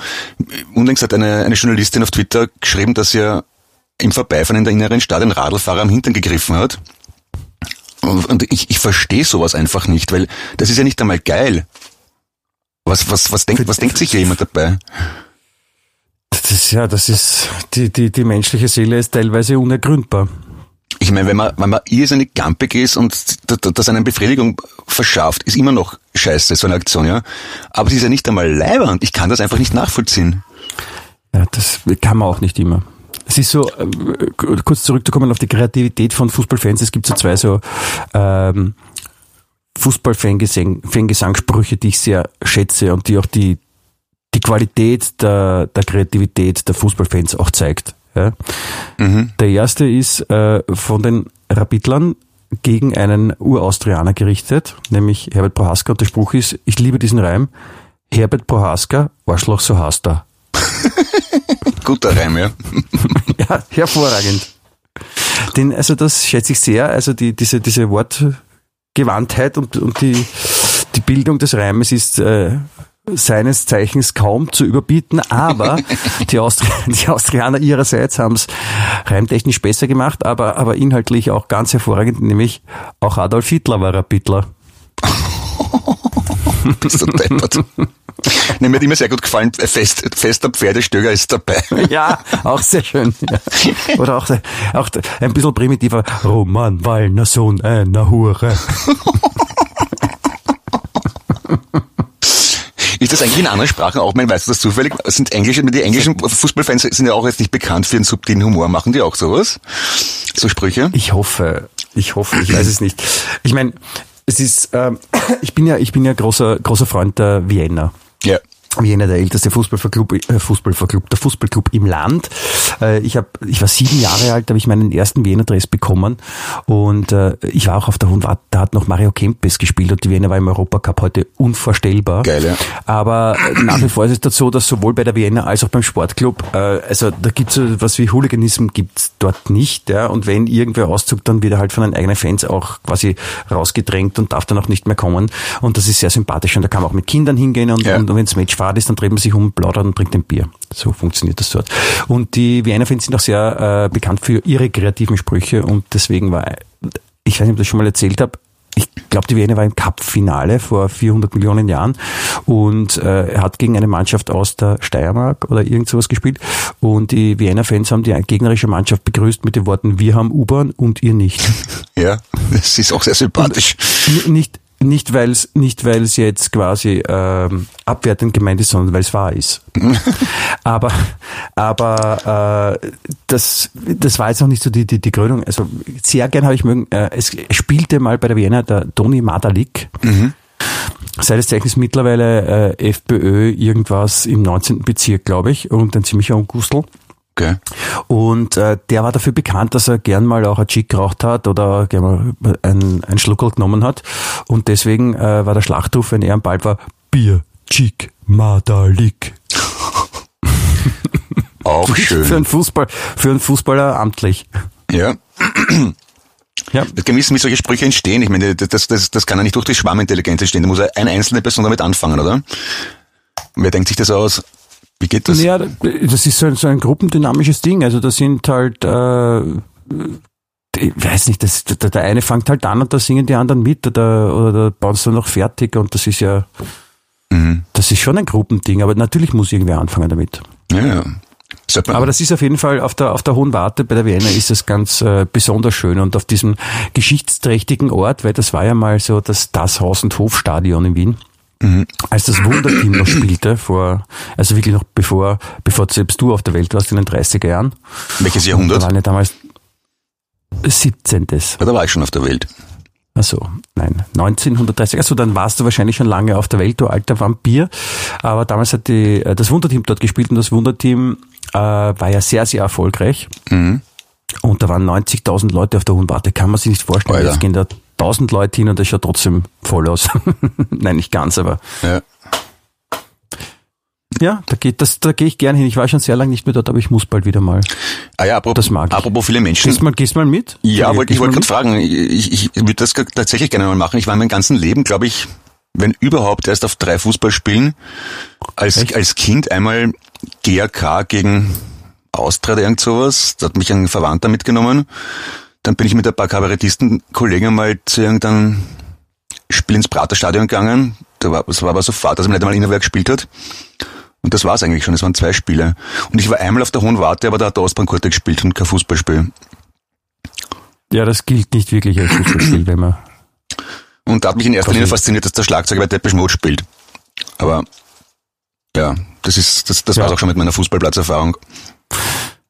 unlängst hat eine, eine Journalistin auf Twitter geschrieben, dass ja im Vorbeifahren in der inneren Stadt ein Radlfahrer am Hintern gegriffen hat. Und, ich, ich verstehe sowas einfach nicht, weil das ist ja nicht einmal geil. Was, was, was, denkt, was denkt sich jemand dabei? Das ja, das ist, die, die, die menschliche Seele ist teilweise unergründbar. Ich meine, wenn man, wenn man irrsinnig gampig ist und das eine Befriedigung verschafft, ist immer noch scheiße, so eine Aktion, ja. Aber sie ist ja nicht einmal leibernd. Ich kann das einfach nicht nachvollziehen. Ja, das kann man auch nicht immer. Es ist so, äh, kurz zurückzukommen auf die Kreativität von Fußballfans, es gibt so zwei so ähm, Fußball-Fangesangssprüche, die ich sehr schätze und die auch die, die Qualität der, der Kreativität der Fußballfans auch zeigt. Ja. Mhm. Der erste ist äh, von den Rapidlern gegen einen Uraustrianer gerichtet, nämlich Herbert Prohaska. Und der Spruch ist, ich liebe diesen Reim, Herbert Prohaska, Arschloch so hast er. Guter Reim, ja. ja, hervorragend. Den, also das schätze ich sehr, also die, diese, diese Wortgewandtheit und, und die, die Bildung des Reimes ist äh, seines Zeichens kaum zu überbieten, aber die, Austri die Austrianer ihrerseits haben es reimtechnisch besser gemacht, aber, aber inhaltlich auch ganz hervorragend, nämlich auch Adolf Hitler war ein Bittler. Bist du deppert. Nee, mir hat immer sehr gut gefallen, Fest, fester Pferdestöger ist dabei. Ja, auch sehr schön. Ja. Oder auch, auch ein bisschen primitiver Roman Wallner Sohn einer Hure. Ist das eigentlich in anderen Sprachen auch? Man weiß das zufällig. Sind englische, die englischen Fußballfans sind ja auch jetzt nicht bekannt für einen subtilen Humor. Machen die auch sowas? So Sprüche? Ich hoffe. Ich hoffe. Ich weiß es nicht. Ich meine, es ist, ähm, ich bin ja, ich bin ja großer, großer Freund der Vienna. Ja. Vienna, der älteste Fußballclub, äh, Fußballclub, der Fußballclub im Land. Äh, ich habe, ich war sieben Jahre alt, habe ich meinen ersten Wiener-Dress bekommen und äh, ich war auch auf der Hund, da hat noch Mario Kempes gespielt und die Wiener war im Europacup heute unvorstellbar. Geil, ja. Aber nach wie vor ist es dazu, so, dass sowohl bei der Vienna als auch beim Sportclub, äh, also da gibt's so was wie Hooliganism gibt's dort nicht, ja. Und wenn irgendwer auszugt, dann wird er halt von den eigenen Fans auch quasi rausgedrängt und darf dann auch nicht mehr kommen. Und das ist sehr sympathisch und da kann man auch mit Kindern hingehen und, ja. und, und wenns Match Fahrt ist, dann dreht man sich um, plaudert und trinkt ein Bier. So funktioniert das dort. Und die Wiener-Fans sind auch sehr äh, bekannt für ihre kreativen Sprüche und deswegen war, ich weiß nicht, ob ich das schon mal erzählt habe, ich glaube, die Wiener war im Cup-Finale vor 400 Millionen Jahren und äh, er hat gegen eine Mannschaft aus der Steiermark oder irgend sowas gespielt und die Wiener Fans haben die gegnerische Mannschaft begrüßt mit den Worten, wir haben U-Bahn und ihr nicht. Ja, das ist auch sehr sympathisch. Und nicht, nicht weil es nicht weil's jetzt quasi ähm, abwertend gemeint ist, sondern weil es wahr ist. aber aber äh, das das war jetzt noch nicht so die die, die Krönung. Also sehr gern habe ich mögen. Äh, es spielte mal bei der Vienna der Toni Madalik. Mhm. Seines Zeichens mittlerweile äh, FPÖ irgendwas im 19. Bezirk, glaube ich, und ein ziemlicher Ungustel. Okay. Und äh, der war dafür bekannt, dass er gern mal auch ein Chick geraucht hat oder gern mal ein, ein Schluckel genommen hat. Und deswegen äh, war der Schlachtruf, wenn er am Ball war, Bier, Chick, Madalik. Auch schön. Für einen, Fußball, für einen Fußballer amtlich. Ja. Ja. Gewissen, wie solche Sprüche entstehen. Ich meine, das, das, das kann ja nicht durch die Schwarmintelligenz entstehen. Da muss eine einzelne Person damit anfangen, oder? Wer denkt sich das aus? Wie geht das? Ja, das ist so ein, so ein gruppendynamisches Ding. Also da sind halt, äh, ich weiß nicht, das, der, der eine fängt halt an und da singen die anderen mit oder, oder da bauen sie noch fertig und das ist ja, mhm. das ist schon ein Gruppending, aber natürlich muss irgendwer anfangen damit. Ja, ja. Aber das ist auf jeden Fall auf der, auf der Hohen Warte bei der Vienna ist es ganz äh, besonders schön und auf diesem geschichtsträchtigen Ort, weil das war ja mal so das, das Haus- und Hofstadion in Wien. Mhm. Als das Wunderteam noch spielte, vor, also wirklich noch bevor, bevor selbst du auf der Welt warst in den 30er Jahren. Welches Jahrhundert? Da waren ja damals 17. Ja, da war ich schon auf der Welt. Also nein, 1930. Also dann warst du wahrscheinlich schon lange auf der Welt, du alter Vampir. Aber damals hat die, äh, das Wunderteam dort gespielt und das Wunderteam äh, war ja sehr, sehr erfolgreich. Mhm. Und da waren 90.000 Leute auf der Hohen Warte. Kann man sich nicht vorstellen. Alter. Jetzt gehen da 1000 Leute hin und das schaut trotzdem voll aus. Nein, nicht ganz, aber. Ja. Ja, da geht das, da gehe ich gern hin. Ich war schon sehr lange nicht mehr dort, aber ich muss bald wieder mal. Ah ja, apropos, das mag ich. apropos viele Menschen. Gehst mal, gehst mal mit? Ja, wollte ich wollte gerade fragen. Ich, ich würde das tatsächlich gerne mal machen. Ich war mein ganzen Leben, glaube ich, wenn überhaupt erst auf drei Fußballspielen. Als, als Kind einmal GRK gegen Austria oder irgend sowas. Da hat mich ein Verwandter mitgenommen. Dann bin ich mit ein paar Kabarettisten-Kollegen mal zu irgendeinem Spiel ins Praterstadion gegangen. Da war, das war aber so fad, dass er nicht einmal Innerwerk gespielt hat. Und das war's eigentlich schon. Es waren zwei Spiele. Und ich war einmal auf der Hohen Warte, aber da hat der Ostbrand gespielt und kein Fußballspiel. Ja, das gilt nicht wirklich als Fußballspiel, wenn man. Und da hat mich in erster Linie fasziniert, dass der Schlagzeuger bei Depeche Mode spielt. Aber ja, das ist das, das Ja. war's auch schon mit meiner Fußballplatzerfahrung.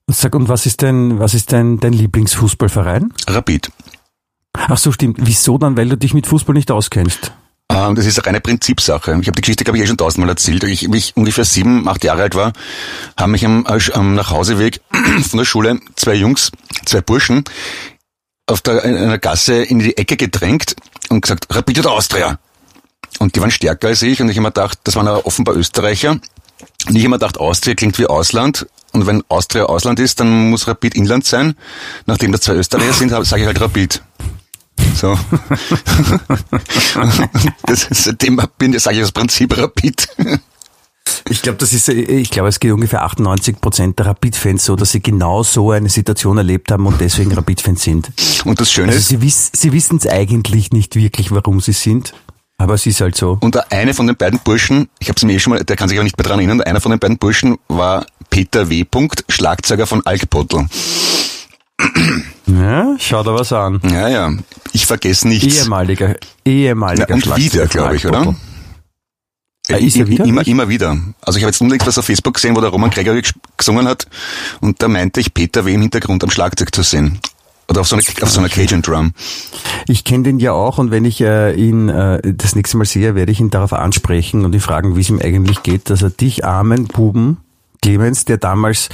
Sag, und was ist denn, was ist denn dein Lieblingsfußballverein? Rapid. Ach so, stimmt. Wieso dann? Weil du dich mit Fußball nicht auskennst. Ähm, das ist eine reine Prinzipsache. Ich habe die Geschichte, glaube ich, eh schon tausendmal erzählt. Ich, wie ich ungefähr sieben, acht Jahre alt war, haben mich am, am Nachhauseweg von der Schule zwei Jungs, zwei Burschen, auf der, in einer Gasse in die Ecke gedrängt und gesagt, Rapid oder Austria? Und die waren stärker als ich und ich habe mir gedacht, das waren offenbar Österreicher. Und ich mir gedacht, Austria klingt wie Ausland. Und wenn Austria Ausland ist, dann muss Rapid Inland sein. Nachdem das zwei Österreicher sind, sage ich halt Rapid. So. das ist, seitdem bin, sage ich das Prinzip Rapid. Ich glaube, das ist, ich glaube, es geht ungefähr 98 Prozent der Rapid-Fans so, dass sie genau so eine Situation erlebt haben und deswegen Rapid-Fans sind. Und das Schöne Also ist, sie, wiss, sie wissen es eigentlich nicht wirklich, warum sie sind, aber es ist halt so. und der eine von den beiden Burschen, ich habe es mir eh schon mal, der kann sich aber nicht mehr dran erinnern, einer von den beiden Burschen war Peter W. Punkt, Schlagzeuger von Alkpottel. Ja, schau da was an. Ja, ja, ich vergesse nichts. Ehemaliger, ehemaliger Ja, und Schlagzeuger wieder, glaube ich, oder? Ah, ist er wieder? Immer, immer wieder. Also ich habe jetzt unlängst was auf Facebook gesehen, wo der Roman Gregory ges- gesungen hat und da meinte ich Peter W. im Hintergrund am Schlagzeug zu sehen. Oder auf so einer, auf so einer Cajun Drum. Ich kenne den ja auch und wenn ich äh, ihn äh, das nächste Mal sehe, werde ich ihn darauf ansprechen und ihn fragen, wie es ihm eigentlich geht, dass er dich armen Buben, Clemens, der damals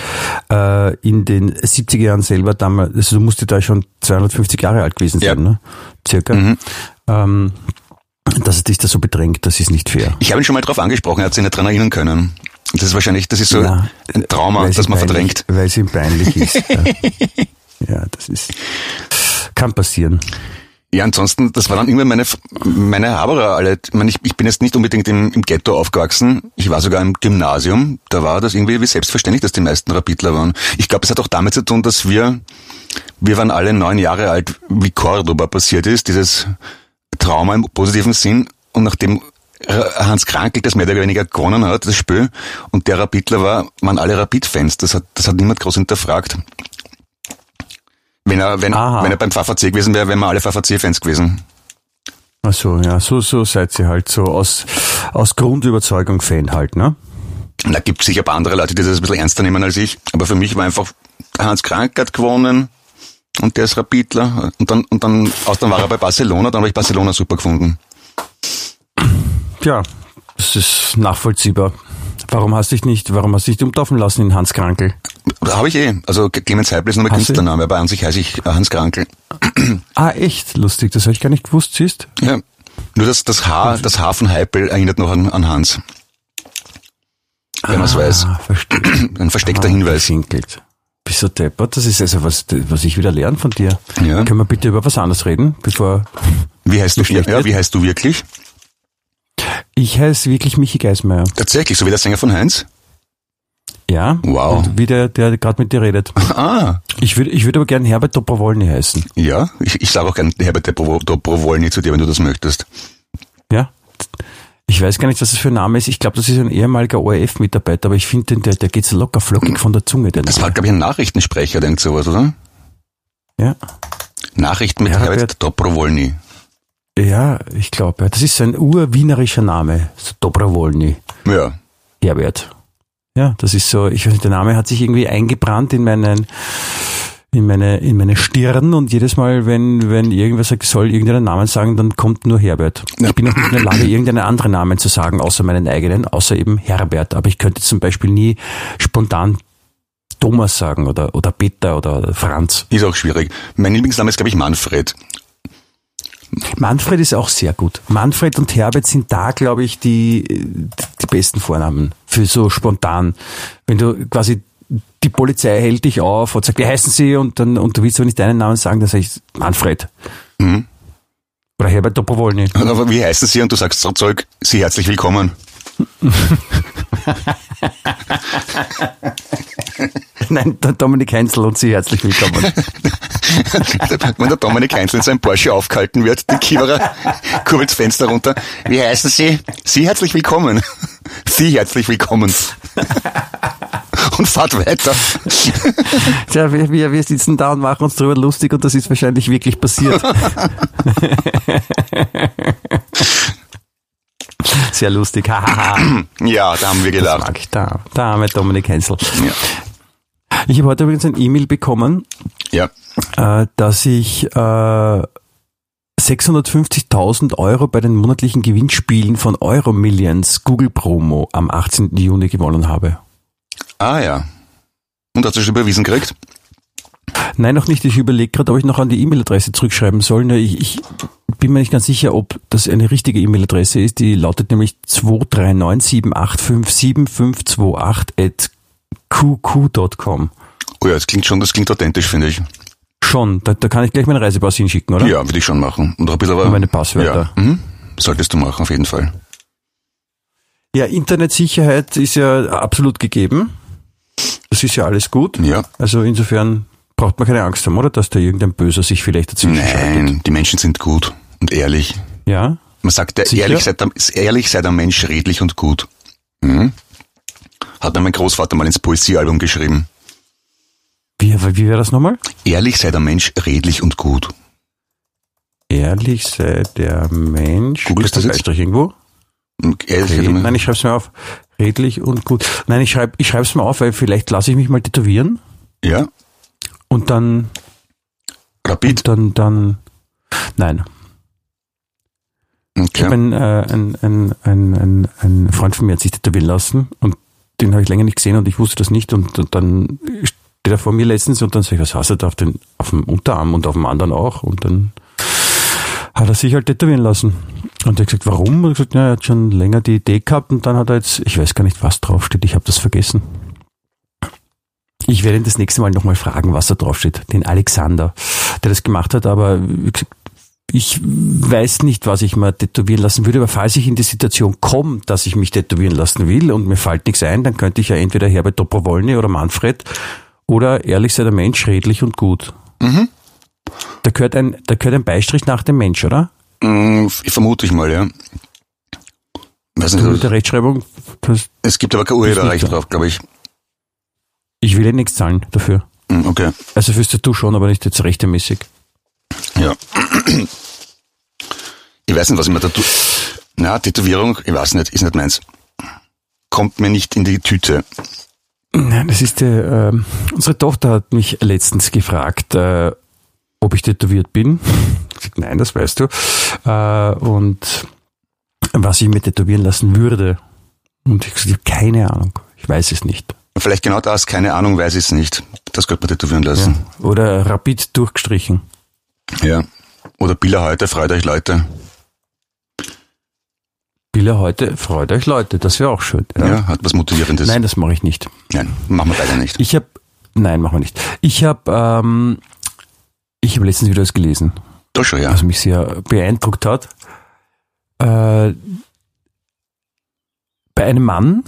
äh, in den 70er Jahren selber damals, also du musst da schon 250 Jahre alt gewesen sein, Ja. ne? Circa. Ähm, dass er dich da so bedrängt, das ist nicht fair. Ich habe ihn schon mal drauf angesprochen, er hat sich nicht dran erinnern können. Das ist wahrscheinlich, das ist so Ja, ein Trauma, das man peinlich, verdrängt. Weil es ihm peinlich ist. ja. ja, das ist, kann passieren. Ja, ansonsten, das war dann irgendwann meine, meine Haberer alle. Ich, meine, ich, ich bin jetzt nicht unbedingt im, im Ghetto aufgewachsen. Ich war sogar im Gymnasium. Da war das irgendwie wie selbstverständlich, dass die meisten Rapidler waren. Ich glaube, es hat auch damit zu tun, dass wir, wir waren alle neun Jahre alt, wie Cordoba passiert ist. Dieses Trauma im positiven Sinn. Und nachdem Hans Krankel das mehr oder weniger gewonnen hat, das Spiel, und der Rapidler war, waren alle Rapid-Fans. Das hat, das hat niemand groß hinterfragt. Wenn er, wenn, Aha. wenn er beim VVC gewesen wäre, wären wir alle VVC-Fans gewesen. Ach so, ja, so, so seid ihr halt so aus, aus Grundüberzeugung Fan halt, ne? Da gibt es sicher ein paar andere Leute, die das ein bisschen ernster nehmen als ich. Aber für mich war einfach Hans Krank hat gewonnen und der ist Rapidler. Und dann, und dann, aus dann war er bei Barcelona, dann habe ich Barcelona super gefunden. Ja, das ist nachvollziehbar. Warum hast du dich nicht, warum hast du dich umtaufen lassen in Hans Krankel? Habe ich eh. Also Clemens Heipel ist nur mein? Künstlername, aber an sich heiße ich äh, Hans Krankel. Ah, echt? Lustig, das habe ich gar nicht gewusst, siehst? Ja. Nur das, das Haar, das Haar von Heipel erinnert noch an, an Hans. Wenn man es weiß. Ah, verstehe. Ein versteckter Ah, Hinweis. Gefinkelt. Bist du deppert? Das ist also was, was ich wieder lerne von dir. Ja. Können wir bitte über was anderes reden, bevor... Wie heißt du, ja, wie heißt du wirklich? Ich heiße wirklich Michi Geismeier. Tatsächlich, so wie der Sänger von Heinz? Ja? Wow. Und wie der, der gerade mit dir redet. Ah, Ich würde ich würde aber gern Herbert Dobrowolny heißen. ja. Ich, ich sage auch gern Herbert Dobrowolny zu dir, wenn du das möchtest. Ja? Ich weiß gar nicht, was das für ein Name ist. Ich glaube, das ist ein ehemaliger ORF-Mitarbeiter, aber ich finde, der, der geht so locker flockig von der Zunge. Der Das war, glaube ich, ein Nachrichtensprecher, denkt sowas, oder? ja. Nachrichten mit Herbert- Herbert Dobrowolny. Ja, ich glaube, das ist ein urwienerischer Name. So Dobrowolny. Ja. Herbert. Ja, das ist so, ich weiß nicht, der Name hat sich irgendwie eingebrannt in meinen, in meine, in meine Stirn und jedes Mal, wenn, wenn irgendwer sagt, soll irgendeinen Namen sagen, dann kommt nur Herbert. Ja. Ich bin auch nicht in der Lage, irgendeinen anderen Namen zu sagen, außer meinen eigenen, außer eben Herbert. Aber ich könnte zum Beispiel nie spontan Thomas sagen oder, oder Peter oder Franz. Ist auch schwierig. Mein Lieblingsname ist, glaube ich, Manfred. Manfred ist auch sehr gut. Manfred und Herbert sind da, glaube ich, die, die besten Vornamen für so spontan. Wenn du quasi die Polizei hält dich auf und sagt, wie heißen sie? Und dann, und du willst aber nicht deinen Namen sagen, dann sag ich Manfred. Mhm. Oder Herbert Dobrowolny. Aber wie heißen Sie? Und du sagst zurück, Sie herzlich willkommen. Nein, der Dominik Heinzel und Sie herzlich willkommen. Wenn der Dominik Heinzel in seinem Porsche aufgehalten wird, die Kiewerer kurbelt das Fenster runter. Wie heißen Sie? Sie herzlich willkommen. Sie herzlich willkommen. Und fahrt weiter. Tja, wir, wir, wir sitzen da und machen uns darüber lustig und das ist wahrscheinlich wirklich passiert. Sehr lustig. Ja, da haben wir Das gelacht. mag ich. Da, der arme Dominik Heinzel. Ja. Ich habe heute übrigens ein E-Mail bekommen, ja. äh, dass ich äh, 650.000 Euro bei den monatlichen Gewinnspielen von Euromillions Google Promo am 18. Juni gewonnen habe. Ah ja. Und hast du schon überwiesen gekriegt? Nein, noch nicht. Ich überlege gerade, ob ich noch an die E-Mail-Adresse zurückschreiben soll. Ich, ich bin mir nicht ganz sicher, ob das eine richtige E-Mail-Adresse ist. Die lautet nämlich 23978575528 at qq.com. Oh ja, das klingt schon, das klingt authentisch, finde ich. Schon, da, da kann ich gleich meinen Reisepass hinschicken, oder? Ja, würde ich schon machen. Und auch ein bisschen aber. Und meine Passwörter. Ja. Mhm. Solltest du machen, auf jeden Fall. Ja, Internetsicherheit ist ja absolut gegeben. Das ist ja alles gut. Ja. Also insofern braucht man keine Angst haben, oder? Dass da irgendein Böser sich vielleicht dazwischen schaltet. Nein, die Menschen sind gut und ehrlich. Ja? Man sagt, ja, ehrlich sei, der, ehrlich sei der Mensch redlich und gut. Mhm. Hat mir mein Großvater mal ins Poesiealbum geschrieben. Wie, wie wäre das nochmal? Ehrlich sei der Mensch redlich und gut. Ehrlich sei der Mensch. Googlest Ist du das jetzt? Irgendwo? Und Ehrlich Red, nein, ich schreibe es mir auf. Redlich und gut. Nein, ich schreibe ich schreib's mir auf, weil vielleicht lasse ich mich mal tätowieren ja, und dann, rapid. dann, dann, nein. Ich Okay. habe ein, äh, ein, ein, ein, ein, ein Freund von mir hat sich tätowieren lassen und den habe ich länger nicht gesehen und ich wusste das nicht und, und dann steht er vor mir letztens und dann sage ich, was hast du da auf, den, auf dem Unterarm und auf dem anderen auch und dann hat er sich halt tätowieren lassen. Und er hat gesagt, warum? Und er hat gesagt, ja, er hat schon länger die Idee gehabt und dann hat er jetzt, ich weiß gar nicht, was draufsteht, ich habe das vergessen. Ich werde ihn das nächste Mal nochmal fragen, was da draufsteht. Den Alexander, der das gemacht hat, aber ich weiß nicht, was ich mal tätowieren lassen würde, aber falls ich in die Situation komme, dass ich mich tätowieren lassen will und mir fällt nichts ein, dann könnte ich ja entweder Herbert Dobrowolny oder Manfred oder ehrlich sei der Mensch redlich und gut. Da gehört ein, da gehört ein Beistrich nach dem Mensch, oder? Mm, Vermute ich mal, ja. Weiß Mit nicht, der Rechtschreibung, das, es gibt aber kein Urheberrecht drauf, glaube ich. Ich will ja nichts zahlen dafür. Mm, Okay, Also fürs Tattoo schon, aber nicht jetzt rechtemäßig. ja. Ich weiß nicht, was ich mir da tue. Na, Tätowierung, ich weiß nicht, ist nicht meins. Kommt mir nicht in die Tüte. Nein, das ist der, ähm, unsere Tochter hat mich letztens gefragt, äh, ob ich tätowiert bin. Ich gesagt, Nein, das weißt du. Äh, und was ich mir tätowieren lassen würde. Und ich habe keine Ahnung. Ich weiß es nicht. Vielleicht genau das, keine Ahnung, weiß ich es nicht. Das könnte man tätowieren lassen. Oder rapid durchgestrichen. Ja. Oder Bilder heute, freut euch Leute. Bilder heute, freut euch Leute, das wäre auch schön. Ja, hat was Motivierendes. Nein, das mache ich nicht. Nein, machen wir beide nicht. Ich habe, nein, machen wir nicht. Ich habe, ähm, ich habe letztens wieder was gelesen. Doch schon, ja. was mich sehr beeindruckt hat. Äh, bei einem Mann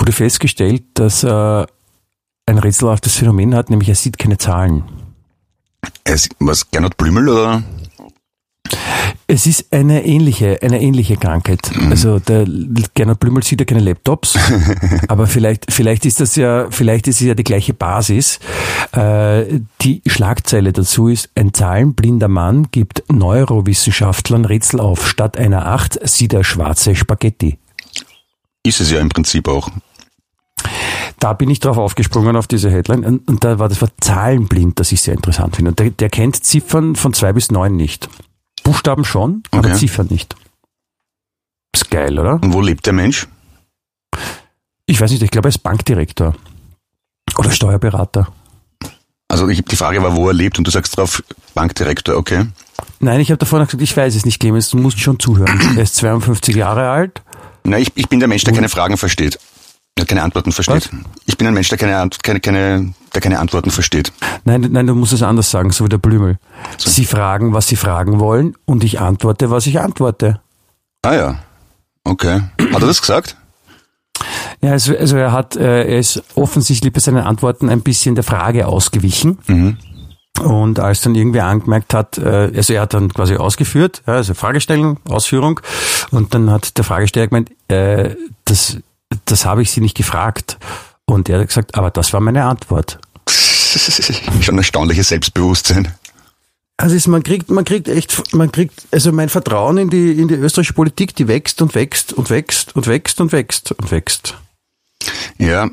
wurde festgestellt, dass er ein rätselhaftes Phänomen hat, nämlich er sieht keine Zahlen. Es, was, Gernot Blümel oder? Es ist eine ähnliche, eine ähnliche Krankheit. Also der Gernot Blümel sieht ja keine Laptops, aber vielleicht, vielleicht ist das ja, vielleicht ist es ja die gleiche Basis. Äh, die Schlagzeile dazu ist, ein zahlenblinder Mann gibt Neurowissenschaftlern Rätsel auf. Statt einer Acht sieht er schwarze Spaghetti. Ist es ja im Prinzip auch. Da bin ich drauf aufgesprungen auf diese Headline und, und da war das Wort zahlenblind, das ich sehr interessant finde. Und der, der kennt Ziffern von zwei bis neun nicht. Buchstaben schon, aber Okay. Ziffern nicht. Ist geil, oder? Und wo lebt der Mensch? Ich weiß nicht, ich glaube, er ist Bankdirektor. Oder Steuerberater. Also ich, die Frage war, wo er lebt und du sagst drauf Bankdirektor, okay. Nein, ich habe davor noch gesagt, ich weiß es nicht, Clemens, du musst schon zuhören. Er ist 52 Jahre alt. Na, ich, ich bin der Mensch, der keine Fragen versteht. Der keine Antworten versteht. Ich bin ein Mensch, der keine, keine, keine, der keine Antworten versteht. Nein, nein, du musst es anders sagen, so wie der Blümel. Sie fragen, was sie fragen wollen und ich antworte, was ich antworte. Ah ja. Okay. Hat er das gesagt? Ja, also, also er hat, äh, er ist offensichtlich bei seinen Antworten ein bisschen der Frage ausgewichen. Mhm. Und als dann irgendwie angemerkt hat, äh, also er hat dann quasi ausgeführt, ja, also Fragestellung, Ausführung, und dann hat der Fragesteller gemeint, äh, das, das habe ich Sie nicht gefragt. Und er hat gesagt, aber das war meine Antwort. Schon ein erstaunliches Selbstbewusstsein. Also ist, man kriegt, man kriegt echt, man kriegt, also mein Vertrauen in die, in die österreichische Politik, die wächst und wächst und wächst und wächst und wächst und wächst. Ja,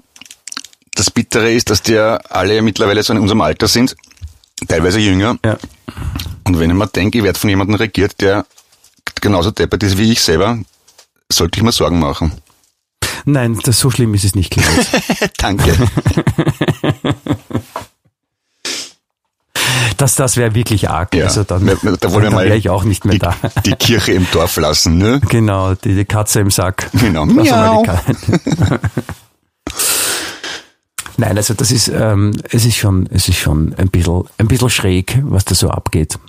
das Bittere ist, dass die ja alle mittlerweile so in unserem Alter sind, teilweise jünger. Ja. Und wenn ich mir denke, ich werde von jemandem regiert, der genauso deppert ist wie ich selber, sollte ich mir Sorgen machen. Nein, das, so schlimm ist es nicht, Clemens. Danke. Das, das wäre wirklich arg. Ja. Also dann, Da wollen wir dann mal wäre ich auch nicht mehr die, da. die Kirche im Dorf lassen, ne? Genau, die, die Katze im Sack. Genau. Miau. Nein, also das ist, ähm, es ist schon, es ist schon ein bisschen, ein bisschen schräg, was da so abgeht.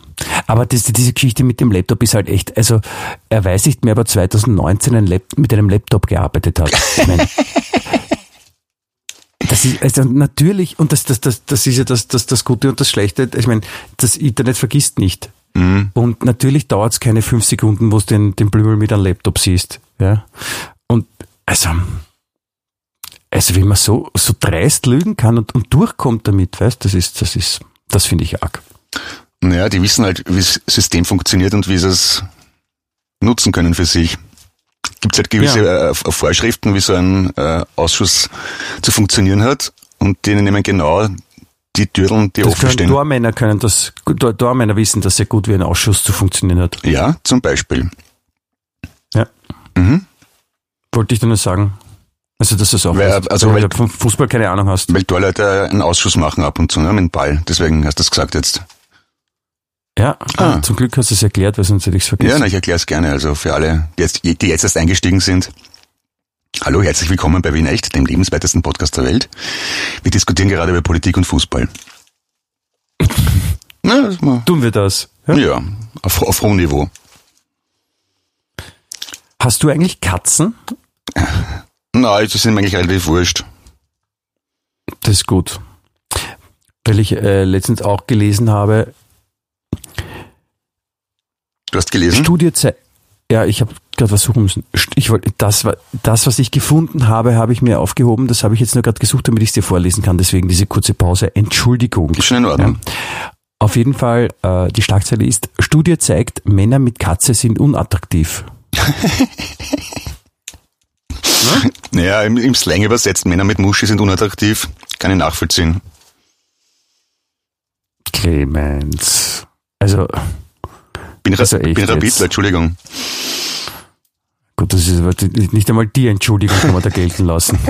Aber das, diese Geschichte mit dem Laptop ist halt echt, also er weiß nicht mehr, ob er 2019 ein mit einem Laptop gearbeitet hat. Ich mein, das ist also natürlich, und das, das, das, das ist ja das, das, das Gute und das Schlechte. Ich meine, das Internet vergisst nicht. Und natürlich dauert es keine fünf Sekunden, wo du den, den Blümel mit einem Laptop siehst. Ja? Und also, also wie man so, so dreist lügen kann und, und durchkommt damit, weißt das ist, das ist, das finde ich arg. Naja, die wissen halt, wie das System funktioniert und wie sie es nutzen können für sich. Gibt es halt gewisse Ja. äh, Vorschriften, wie so ein äh, Ausschuss zu funktionieren hat und denen nehmen genau die Türen, die Das offen können stehen. Tormänner können das, Tormänner wissen das sehr gut, wie ein Ausschuss zu funktionieren hat. Ja, zum Beispiel. Ja. Mhm. Wollte ich dir nur sagen. Also, dass du es auch Weil, weißt, also, weil weil- du vom Fußball keine Ahnung hast. Weil Torleute einen Ausschuss machen ab und zu, ne, mit dem Ball. Deswegen hast du das gesagt jetzt. Ja, Ah. zum Glück hast du es erklärt, weil sonst hätte ich es vergessen. Ja, na, ich erkläre es gerne. Also für alle, die jetzt, die jetzt erst eingestiegen sind. Hallo, herzlich willkommen bei Wien Echt, dem lebenswertesten Podcast der Welt. Wir diskutieren gerade über Politik und Fußball. Na, mal, Tun wir das? Ja? ja, auf, auf hohem Niveau. Hast du eigentlich Katzen? Na, das sind mir eigentlich relativ wurscht. Das ist gut. Weil ich äh, letztens auch gelesen habe, Du hast gelesen? Studie zeigt, ja, ich habe gerade was suchen müssen. Ich wollte das, das, was ich gefunden habe, habe ich mir aufgehoben. Das habe ich jetzt nur gerade gesucht, damit ich es dir vorlesen kann. Deswegen diese kurze Pause. Entschuldigung. Ist schon in Ordnung. Auf jeden Fall, äh, die Schlagzeile ist, Studie zeigt, Männer mit Katze sind unattraktiv. Naja, im, im Slang übersetzt, Männer mit Muschi sind unattraktiv. Kann ich nachvollziehen. Clemens. Also, Bin, Ra Also bin jetzt. Entschuldigung. gut, das ist aber nicht einmal die Entschuldigung kann man da gelten lassen.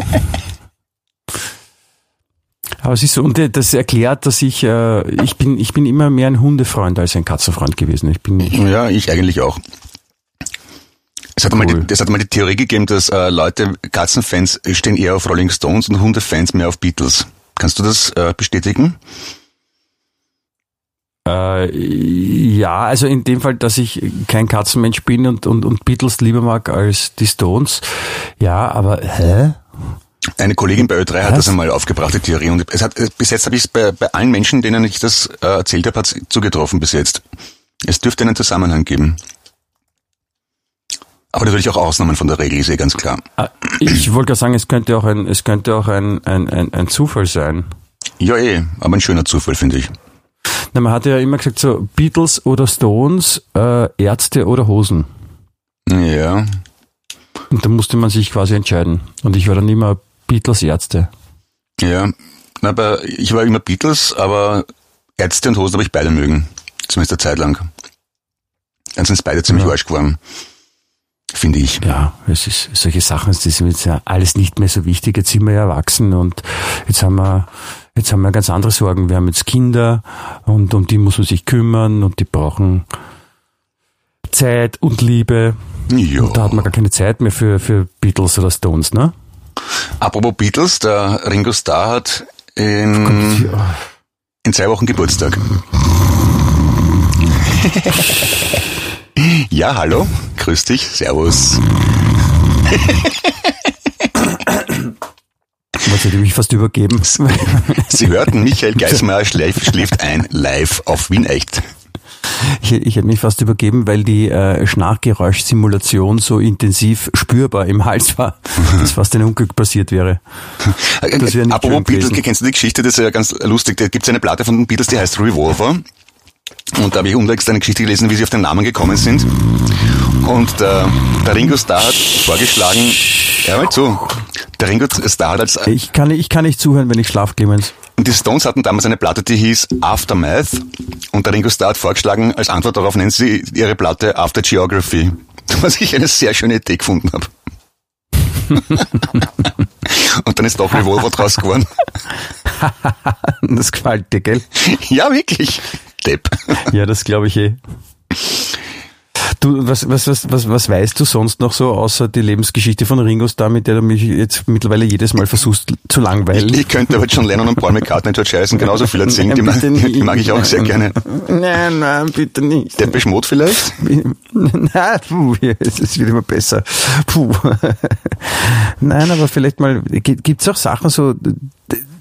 Aber es ist so, und das erklärt, dass ich, äh, ich bin, ich bin immer mehr ein Hundefreund als ein Katzenfreund gewesen. Ich bin, Ja, ich eigentlich auch. Es hat, Cool. mal die, es hat mal die Theorie gegeben, dass äh, Leute, Katzenfans stehen eher auf Rolling Stones und Hundefans mehr auf Beatles. Kannst du das äh, bestätigen? Äh, ja, also in dem Fall, dass ich kein Katzenmensch bin und, und, und Beatles lieber mag als die Stones. Ja, aber hä? Eine Kollegin bei Ö3 hat Was? das einmal aufgebracht, die Theorie. Und es hat, bis jetzt habe ich es bei, bei allen Menschen, denen ich das äh, erzählt habe, hat zugetroffen bis jetzt. Es dürfte einen Zusammenhang geben. Aber natürlich auch Ausnahmen von der Regel, ist eh ganz klar. Ah, Ich wollte gerade sagen, es könnte auch ein, es könnte auch ein, ein, ein, ein Zufall sein. Ja eh, aber ein schöner Zufall, finde ich. Na, man hat ja immer gesagt so Beatles oder Stones, äh, Ärzte oder Hosen. Ja, Und da musste man sich quasi entscheiden. Und ich war dann immer Beatles Ärzte. ja. Na, Aber ich war immer Beatles, aber Ärzte und Hosen habe ich beide mögen. Zumindest eine Zeit lang. Dann sind es beide ziemlich Ja. arsch geworden. Finde ich. Ja, es ist solche Sachen, das ist jetzt ja alles nicht mehr so wichtig. Jetzt sind wir ja erwachsen und jetzt haben wir jetzt haben wir ganz andere Sorgen. Wir haben jetzt Kinder und um die muss man sich kümmern und die brauchen Zeit und Liebe. Ja. Und da hat man gar keine Zeit mehr für, für Beatles oder Stones, ne? Apropos Beatles, der Ringo Starr hat in, Ja. in zwei Wochen Geburtstag. ja, hallo, grüß dich, servus. hätte mich fast übergeben. Sie hörten, Michael Geismeier schläft, ein, live auf Wien Echt. Ich, ich hätte mich fast übergeben, weil die äh, Schnarchgeräuschsimulation so intensiv spürbar im Hals war, dass fast ein Unglück passiert wäre. Das wäre nicht Apropos Beatles, kennst du die Geschichte, das ist ja ganz lustig, da gibt es eine Platte von den Beatles, die heißt Revolver. Und da habe ich unlängst eine Geschichte gelesen, wie sie auf den Namen gekommen sind. Und der, der Ringo Starr hat vorgeschlagen, hör mal zu, der Ringo Starr hat als... Ich kann, ich kann nicht zuhören, wenn ich schlaf, Clemens. Und die Stones hatten damals eine Platte, die hieß Aftermath. Und der Ringo Starr hat vorgeschlagen, als Antwort darauf nennen sie ihre Platte After Geography. Was ich eine sehr schöne Idee gefunden habe. Und dann ist doch Revolver draus geworden. das gefällt dir, gell? Ja, wirklich. Depp. Ja, das glaube ich eh. Du, was, was, was, was, was weißt du sonst noch so, außer die Lebensgeschichte von Ringo Starr, mit der du mich jetzt mittlerweile jedes Mal versuchst zu langweilen? Ich, ich könnte aber schon Lennon und Paul McCartney, George Harrison genauso viel erzählen. Die, mag, die mag ich auch sehr gerne. Nein, nein, bitte nicht. Der Beschmut vielleicht? Nein, puh, es wird immer besser. Puh. Nein, aber vielleicht mal, gibt es auch Sachen so,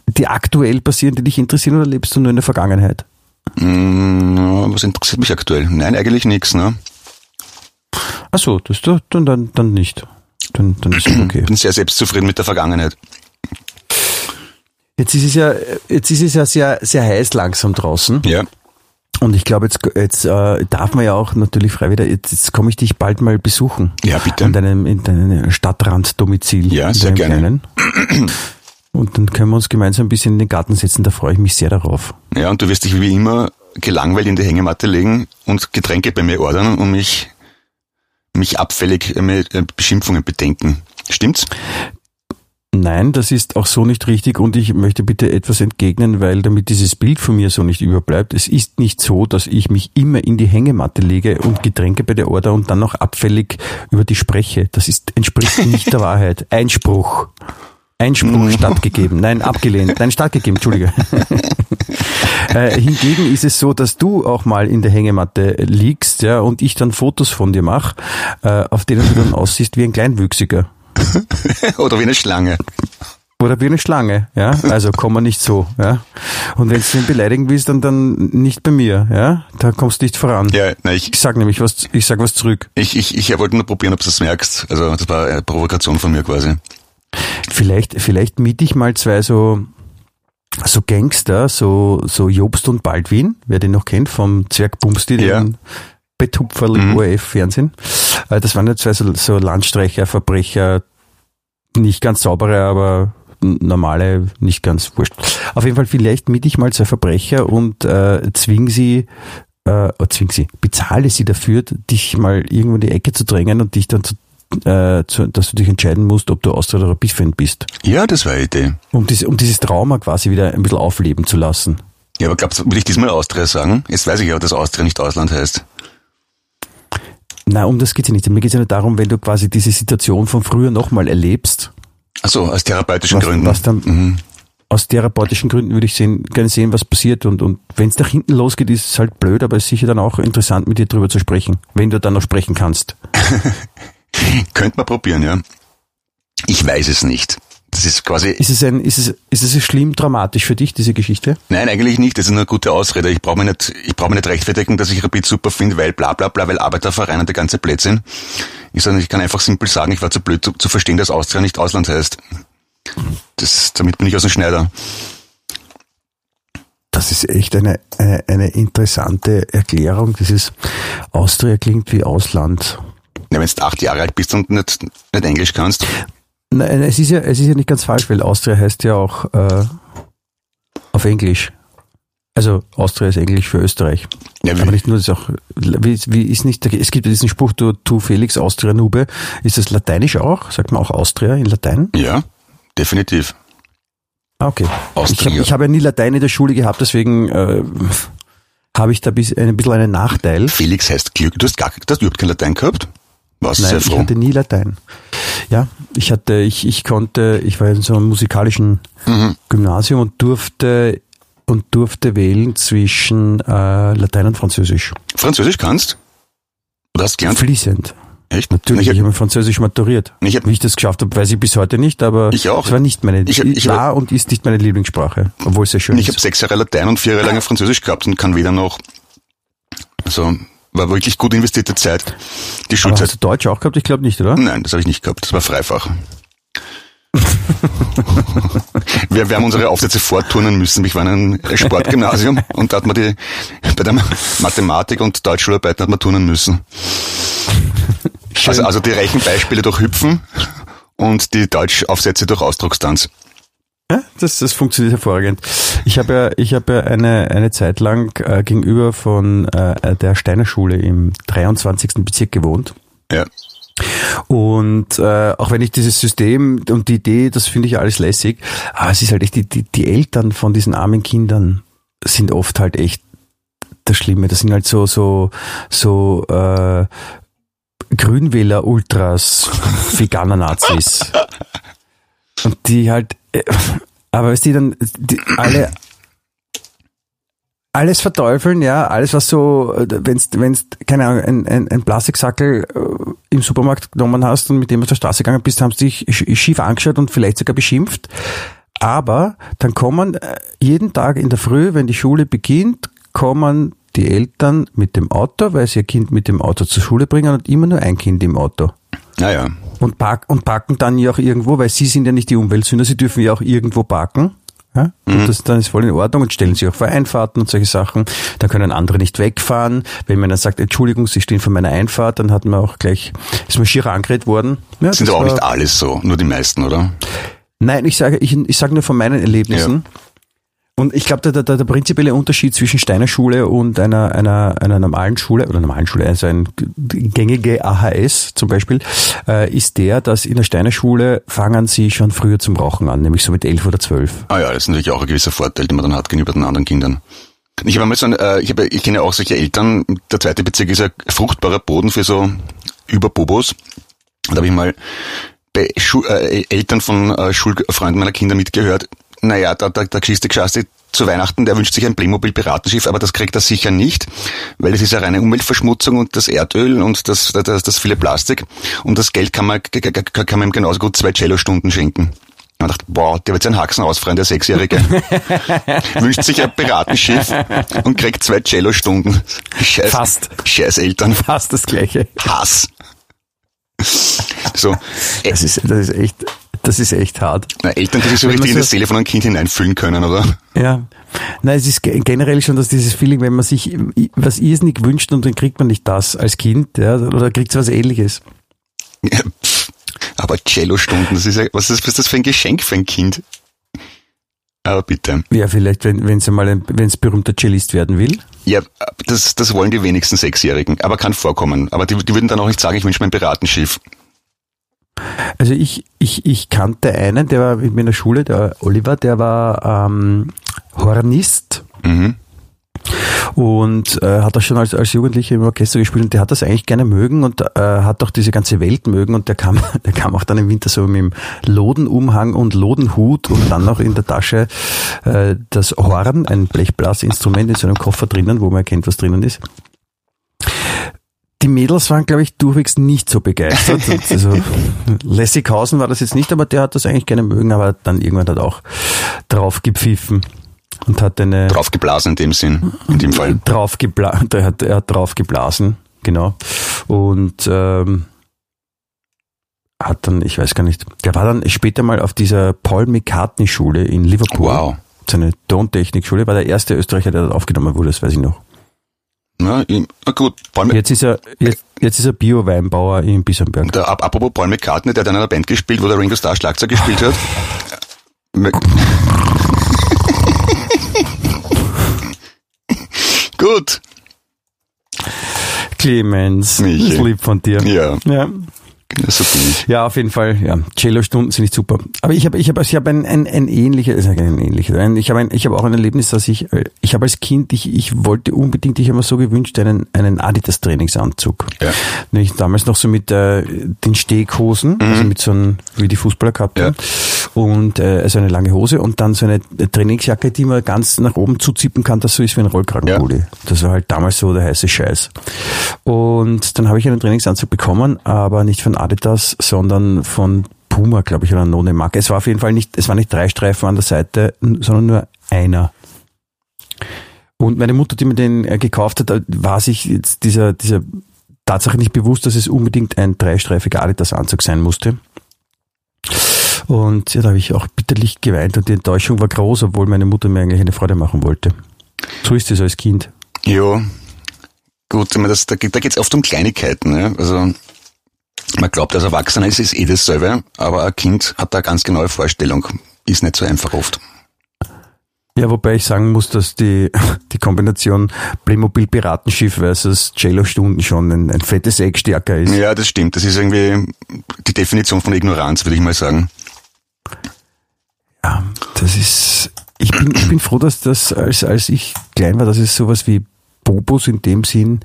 die aktuell passieren, die dich interessieren oder lebst du nur in der Vergangenheit? Mm, was interessiert mich aktuell? Nein, eigentlich nichts, ne? Ach so, das dann, dann, dann nicht. Dann, dann ist es okay. Ich bin sehr selbstzufrieden mit der Vergangenheit. Jetzt ist es ja, jetzt ist es ja sehr, sehr heiß langsam draußen. Ja. Und ich glaube, jetzt, jetzt äh, darf man ja auch natürlich frei wieder, jetzt, jetzt komme ich dich bald mal besuchen. Ja, bitte. In deinem, in deinem Stadtranddomizil. Ja, sehr gerne. Kleinen. Und dann können wir uns gemeinsam ein bisschen in den Garten setzen, da freue ich mich sehr darauf. Ja, und du wirst dich wie immer gelangweilt in die Hängematte legen und Getränke bei mir ordern und mich mich abfällig mit äh, Beschimpfungen bedenken. Stimmt's? Nein, das ist auch so nicht richtig und ich möchte bitte etwas entgegnen, weil damit dieses Bild von mir so nicht überbleibt. Es ist nicht so, dass ich mich immer in die Hängematte lege und Getränke bei der Order und dann noch abfällig über die spreche. Das ist, entspricht nicht der Wahrheit. Einspruch. Einspruch mhm. stattgegeben. Nein, abgelehnt. Nein, stattgegeben, Entschuldige. äh, hingegen ist es so, dass du auch mal in der Hängematte liegst, ja, und ich dann Fotos von dir mache, äh, auf denen du dann aussiehst wie ein Kleinwüchsiger. Oder wie eine Schlange. Oder wie eine Schlange, ja. Also komm mal nicht so, ja. Und wenn du ihn beleidigen willst, dann dann nicht bei mir, ja. Da kommst du nicht voran. Ja, na, ich, ich sag nämlich was, ich sag was zurück. Ich, ich, ich wollte nur probieren, ob du es merkst. Also das war eine Provokation von mir quasi. Vielleicht, vielleicht miete ich mal zwei so, so Gangster, so, so Jobst und Baldwin, wer den noch kennt, vom Zwerg Bumsti, ja. den Betupferl im mhm. ORF-Fernsehen. Äh, das waren ja zwei so, so Landstreicher, Verbrecher, nicht ganz saubere, aber normale, nicht ganz wurscht. Auf jeden Fall, vielleicht miete ich mal zwei Verbrecher und äh, zwing sie, äh, zwing sie, bezahle sie dafür, dich mal irgendwo in die Ecke zu drängen und dich dann zu äh, zu, dass du dich entscheiden musst, ob du Austria oder Rapid-Fan bist. Ja, das war eine Idee. Um, dies, um dieses Trauma quasi wieder ein bisschen aufleben zu lassen. Ja, aber glaubst du, will ich diesmal Austria sagen? Jetzt weiß ich ja, dass Austria nicht Ausland heißt. Nein, um das geht's ja nicht. Mir geht's ja nur darum, wenn du quasi diese Situation von früher nochmal erlebst. Ach so, aus therapeutischen was, Gründen. Was dann, mhm. Aus therapeutischen Gründen würde ich sehen, gerne sehen, was passiert. Und, und wenn es nach hinten losgeht, ist es halt blöd, aber es ist sicher dann auch interessant, mit dir drüber zu sprechen, wenn du dann noch sprechen kannst. Könnte man probieren, ja. Ich weiß es nicht. Das ist quasi. Ist es ein, ist es, ist es schlimm dramatisch für dich, diese Geschichte? Nein, eigentlich nicht. Das ist nur eine gute Ausrede. Ich brauche mich nicht, ich brauche mich nicht rechtfertigen, dass ich Rapid super finde, weil bla, bla, bla, weil Arbeiterverein und der ganze Blödsinn. Ich sage, ich kann einfach simpel sagen, ich war zu blöd zu, zu verstehen, dass Austria nicht Ausland heißt. Das, damit bin ich aus dem Schneider. Das ist echt eine, eine, eine interessante Erklärung. Dieses Austria klingt wie Ausland. Wenn du acht Jahre alt bist und nicht, nicht Englisch kannst. Nein, es ist ja, es ist ja nicht ganz falsch, weil Austria heißt ja auch äh, auf Englisch. Also Austria ist Englisch für Österreich. Ja, Aber nicht nur das auch, wie, wie ist nicht, es gibt ja diesen Spruch, du, tu Felix Austria Nube. Ist das lateinisch auch? Sagt man auch Austria in Latein? Ja, definitiv. Ah, okay. Austria. Ich, hab, habe ja nie Latein in der Schule gehabt, deswegen äh, habe ich da bis, ein bisschen einen Nachteil. Felix heißt Glück. Du hast gar du hast überhaupt kein Latein gehabt? Warst Nein, sehr froh. ich hatte nie Latein. Ja, ich hatte, ich, ich konnte, ich war in so einem musikalischen mhm. Gymnasium und durfte und durfte wählen zwischen äh, Latein und Französisch. Französisch kannst? Du hast gelernt? Fließend. Echt? Natürlich, Ich ich hab- habe Französisch maturiert. Ich hab- Wie ich das geschafft habe, weiß ich bis heute nicht, aber Ich auch. es war nicht meine, Ich ich war und ist nicht meine Lieblingssprache, obwohl es sehr schön Ich habe ist. sechs Jahre Latein und vier Jahre lang Französisch gehabt und kann weder noch. Also war wirklich gut investierte Zeit. Die Aber Schulzeit. hast du Deutsch auch gehabt? Ich glaube nicht, oder? Nein, das habe ich nicht gehabt. Das war Freifach. wir, wir haben unsere Aufsätze vorturnen müssen. Ich war in einem Sportgymnasium und da hat man die, bei der Mathematik und Deutschschularbeiten hat man turnen müssen. Also, also die Rechenbeispiele durch Hüpfen und die Deutschaufsätze durch Ausdruckstanz. Ja, das, das funktioniert hervorragend. Ich habe ja, ich habe ja eine, eine Zeit lang äh, gegenüber von äh, der Steiner Schule im 23. Bezirk gewohnt. Ja. Und äh, auch wenn ich dieses System und die Idee, das finde ich alles lässig, aber es ist halt echt, die, die, die Eltern von diesen armen Kindern sind oft halt echt das Schlimme. Das sind halt so, so, so äh, Grünwähler-Ultras, Veganer-Nazis. Und die halt, aber weißt die dann die, alle alles verteufeln, ja, alles was so, wenn's, wenn's, keine Ahnung, ein, ein, ein Plastiksackel äh, im Supermarkt genommen hast und mit dem auf der Straße gegangen bist, haben sie dich sch- schief angeschaut und vielleicht sogar beschimpft. Aber dann kommen äh, jeden Tag in der Früh, wenn die Schule beginnt, kommen die Eltern mit dem Auto, weil sie ihr Kind mit dem Auto zur Schule bringen und immer nur ein Kind im Auto. Naja. Und, park, und parken dann ja auch irgendwo, weil sie sind ja nicht die Umweltsünder, sie dürfen ja auch irgendwo parken. Ja? Und das, dann ist voll in Ordnung und stellen sich auch vor Einfahrten und solche Sachen. Da können andere nicht wegfahren. Wenn man dann sagt, Entschuldigung, Sie stehen vor meiner Einfahrt, dann hat man auch gleich, ist man schier angeredet worden. Ja, Sind aber auch nicht alles so, nur die meisten, oder? Nein, ich sage, ich, ich sage nur von meinen Erlebnissen. Und ich glaube, der, der, der prinzipielle Unterschied zwischen Steiner Schule und einer, einer, einer normalen Schule, oder normalen Schule, also ein gängige AHS zum Beispiel, äh, ist der, dass in der Steiner Schule fangen sie schon früher zum Rauchen an, nämlich so mit elf oder zwölf. Ah ja, das ist natürlich auch ein gewisser Vorteil, den man dann hat gegenüber den anderen Kindern. Ich habe einmal so ein, äh, ich, habe, ich kenne auch solche Eltern, der zweite Bezirk ist ja fruchtbarer Boden für so Überbobos. Da habe ich mal bei Schu äh, Eltern von äh, Schulfreunden meiner Kinder mitgehört, naja, da, da, der Geschichte Geschaste zu Weihnachten, der wünscht sich ein Playmobil-Piratenschiff, aber das kriegt er sicher nicht, weil es ist ja reine Umweltverschmutzung und das Erdöl und das, das, das viele Plastik. Und das Geld kann man, kann man ihm genauso gut zwei Cello-Stunden schenken. Man dachte, boah, der wird seinen Haxen ausfreien, der Sechsjährige. Wünscht sich ein Piratenschiff und kriegt zwei Cello-Stunden. Scheiß, Fast. Scheiß Eltern. Fast das Gleiche. Hass. So, Das ist, das ist echt, das ist echt hart. na, Eltern, die sich so richtig in die Seele von einem Kind hineinfühlen können, oder? Ja. Nein, es ist ge- generell schon, dass dieses Feeling, wenn man sich was irrsinnig wünscht und dann kriegt man nicht das als Kind, ja, oder kriegt was ähnliches. Ja, pff. Aber Cello-Stunden, das ist ja, was ist, was ist das für ein Geschenk für ein Kind? Aber bitte. Ja, vielleicht, wenn wenn es einmal ein, berühmter Cellist werden will. Ja, das, das wollen die wenigsten Sechsjährigen, aber kann vorkommen. Aber die, die würden dann auch nicht sagen, ich wünsche mir ein Piratenschiff. Also ich, ich, ich kannte einen, der war mit mir in der Schule, der Oliver, der war ähm, Hornist Mhm. und äh, hat auch schon als, als Jugendlicher im Orchester gespielt und der hat das eigentlich gerne mögen und äh, hat auch diese ganze Welt mögen und der kam, der kam auch dann im Winter so mit dem Lodenumhang und Lodenhut und dann noch in der Tasche äh, das Horn, ein Blechblasinstrument in so einem Koffer drinnen, wo man erkennt, was drinnen ist. Die Mädels waren, glaube ich, durchwegs nicht so begeistert. Also Lessighausen war das jetzt nicht, aber der hat das eigentlich gerne mögen, aber dann irgendwann hat auch drauf gepfiffen und hat eine Draufgeblasen in dem Sinn, in dem Fall. drauf gebla der hat, er hat drauf geblasen, genau. Und ähm, hat dann, ich weiß gar nicht, der war dann später mal auf dieser Paul McCartney Schule in Liverpool. Wow. Seine Tontechnikschule, war der erste Österreicher, der dort aufgenommen wurde, das weiß ich noch. Na, ich- na gut, Paul, Jetzt ist er, jetzt, jetzt ist er Bio-Weinbauer in Bissenberg. der, ap- apropos Paul McCartney, der hat in einer Band gespielt, wo der Ringo Starr Schlagzeug gespielt hat. Gut. Clemens, Michi. ist lieb von dir. Ja. ja. Ja, bin ich. Ja, auf jeden Fall. Ja, Cello-Stunden sind nicht super. Aber ich habe, ich habe, ich habe ein, ein, ein ähnliches, also ein ähnliches. Ein, ich habe, ein, ich habe auch ein Erlebnis, dass ich, äh, ich habe als Kind, ich, ich wollte unbedingt, ich habe mir so gewünscht, einen, einen Adidas-Trainingsanzug. Ja. Nämlich damals noch so mit äh, den Steghosen, also mit so einem, wie die Fußballer gehabt haben. Und äh, also eine lange Hose und dann so eine Trainingsjacke, die man ganz nach oben zuzippen kann, das so ist wie ein Rollkragenpulli. Das war halt damals so der heiße Scheiß. Und dann habe ich einen Trainingsanzug bekommen, aber nicht von Adidas, sondern von Puma, glaube ich, oder None Marke. Es war auf jeden Fall nicht, es war nicht drei Streifen an der Seite, sondern nur einer. Und meine Mutter, die mir den äh, gekauft hat, äh, war sich jetzt dieser, dieser Tatsache nicht bewusst, dass es unbedingt ein dreistreifiger Adidas-Anzug sein musste. Und ja, da habe ich auch bitterlich geweint und die Enttäuschung war groß, obwohl meine Mutter mir eigentlich eine Freude machen wollte. So ist es als Kind. Ja, gut, das, da, geht- da geht's oft um Kleinigkeiten. Ne? Also man glaubt, als Erwachsener ist es eh dasselbe, aber ein Kind hat da ganz genaue Vorstellung. Ist nicht so einfach oft. Ja, wobei ich sagen muss, dass die, die Kombination Playmobil Piratenschiff versus Jello Stunden schon ein, ein fettes Eck stärker ist. Ja, das stimmt. Das ist irgendwie die Definition von Ignoranz, würde ich mal sagen. Ja, das ist, ich bin, ich bin froh, dass das, als, als ich klein war, dass es sowas wie Bobos in dem Sinn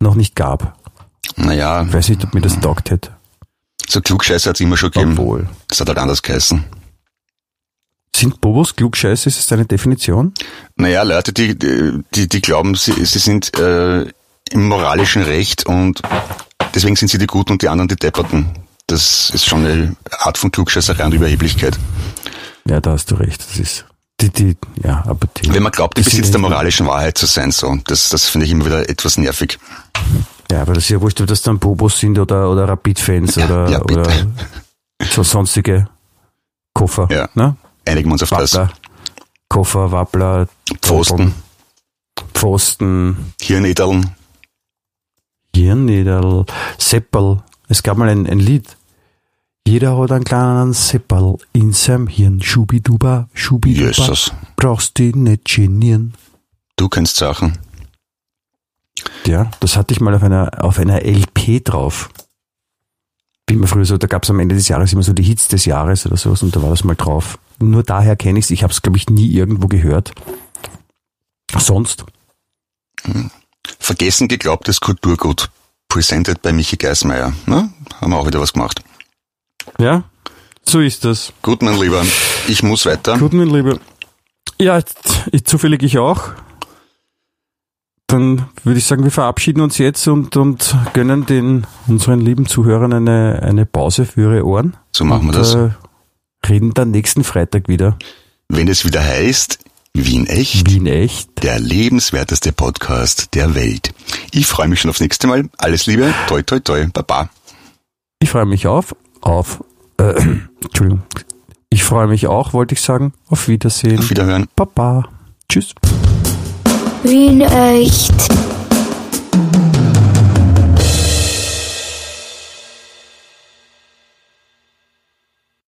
noch nicht gab. Naja, Ich weiß nicht, ob mir das taugt hätte. so Klugscheiße hat's immer schon gegeben. Obwohl. Das hat halt anders geheißen. Sind Bobos Klugscheiße? Ist das deine Definition? Naja, Leute, die, die, die glauben, sie, sie sind äh, im moralischen Recht und deswegen sind sie die Guten und die anderen die Depperten. Das ist schon eine Art von Klugscheißerei und Überheblichkeit. Ja, da hast du recht. Das ist, die, die, ja, aber die. Wenn man glaubt, im Besitz der moralischen Wahrheit zu sein, so, das, das finde ich immer wieder etwas nervig. Ja, aber das ist ja wurscht, ob das dann Bobos sind oder, oder Rapid-Fans Ja, oder, ja, oder so sonstige Koffer. Ja. Ne? Einigen wir uns auf das. Wappler. Koffer, Wappler, Pfosten, Pfosten, Hirnedeln. Hirnnädel, Seppel. Es gab mal ein, ein Lied. Jeder hat einen kleinen Seppel in seinem Hirn. Schubiduba, Schubiduba. Jesus. Brauchst dich nicht genieren. Du kennst Sachen. Ja, das hatte ich mal auf einer, auf einer LP drauf. Wie immer früher so, da gab es am Ende des Jahres immer so die Hits des Jahres oder sowas und da war das mal drauf. Nur daher kenne ich es. Ich habe es, glaube ich, nie irgendwo gehört. Sonst? Vergessen geglaubtes Kulturgut. Presented bei Michi Geismeier. Na, haben wir auch wieder was gemacht. Ja, so ist das. Gut, mein Lieber, ich muss weiter. Gut, mein Lieber. Ja, zufällig ich auch. Dann würde ich sagen, wir verabschieden uns jetzt und, und gönnen den unseren lieben Zuhörern eine, eine Pause für ihre Ohren. So machen wir und, das. Äh, reden dann nächsten Freitag wieder. Wenn es wieder heißt, Wien echt, Wien echt. der lebenswerteste Podcast der Welt. Ich freue mich schon aufs nächste Mal. Alles Liebe, toi toi toi, baba. Ich freue mich auf, auf, äh, Entschuldigung. Ich freue mich auch, wollte ich sagen. Auf Wiedersehen. Auf Wiederhören. Baba. Tschüss. Wien echt.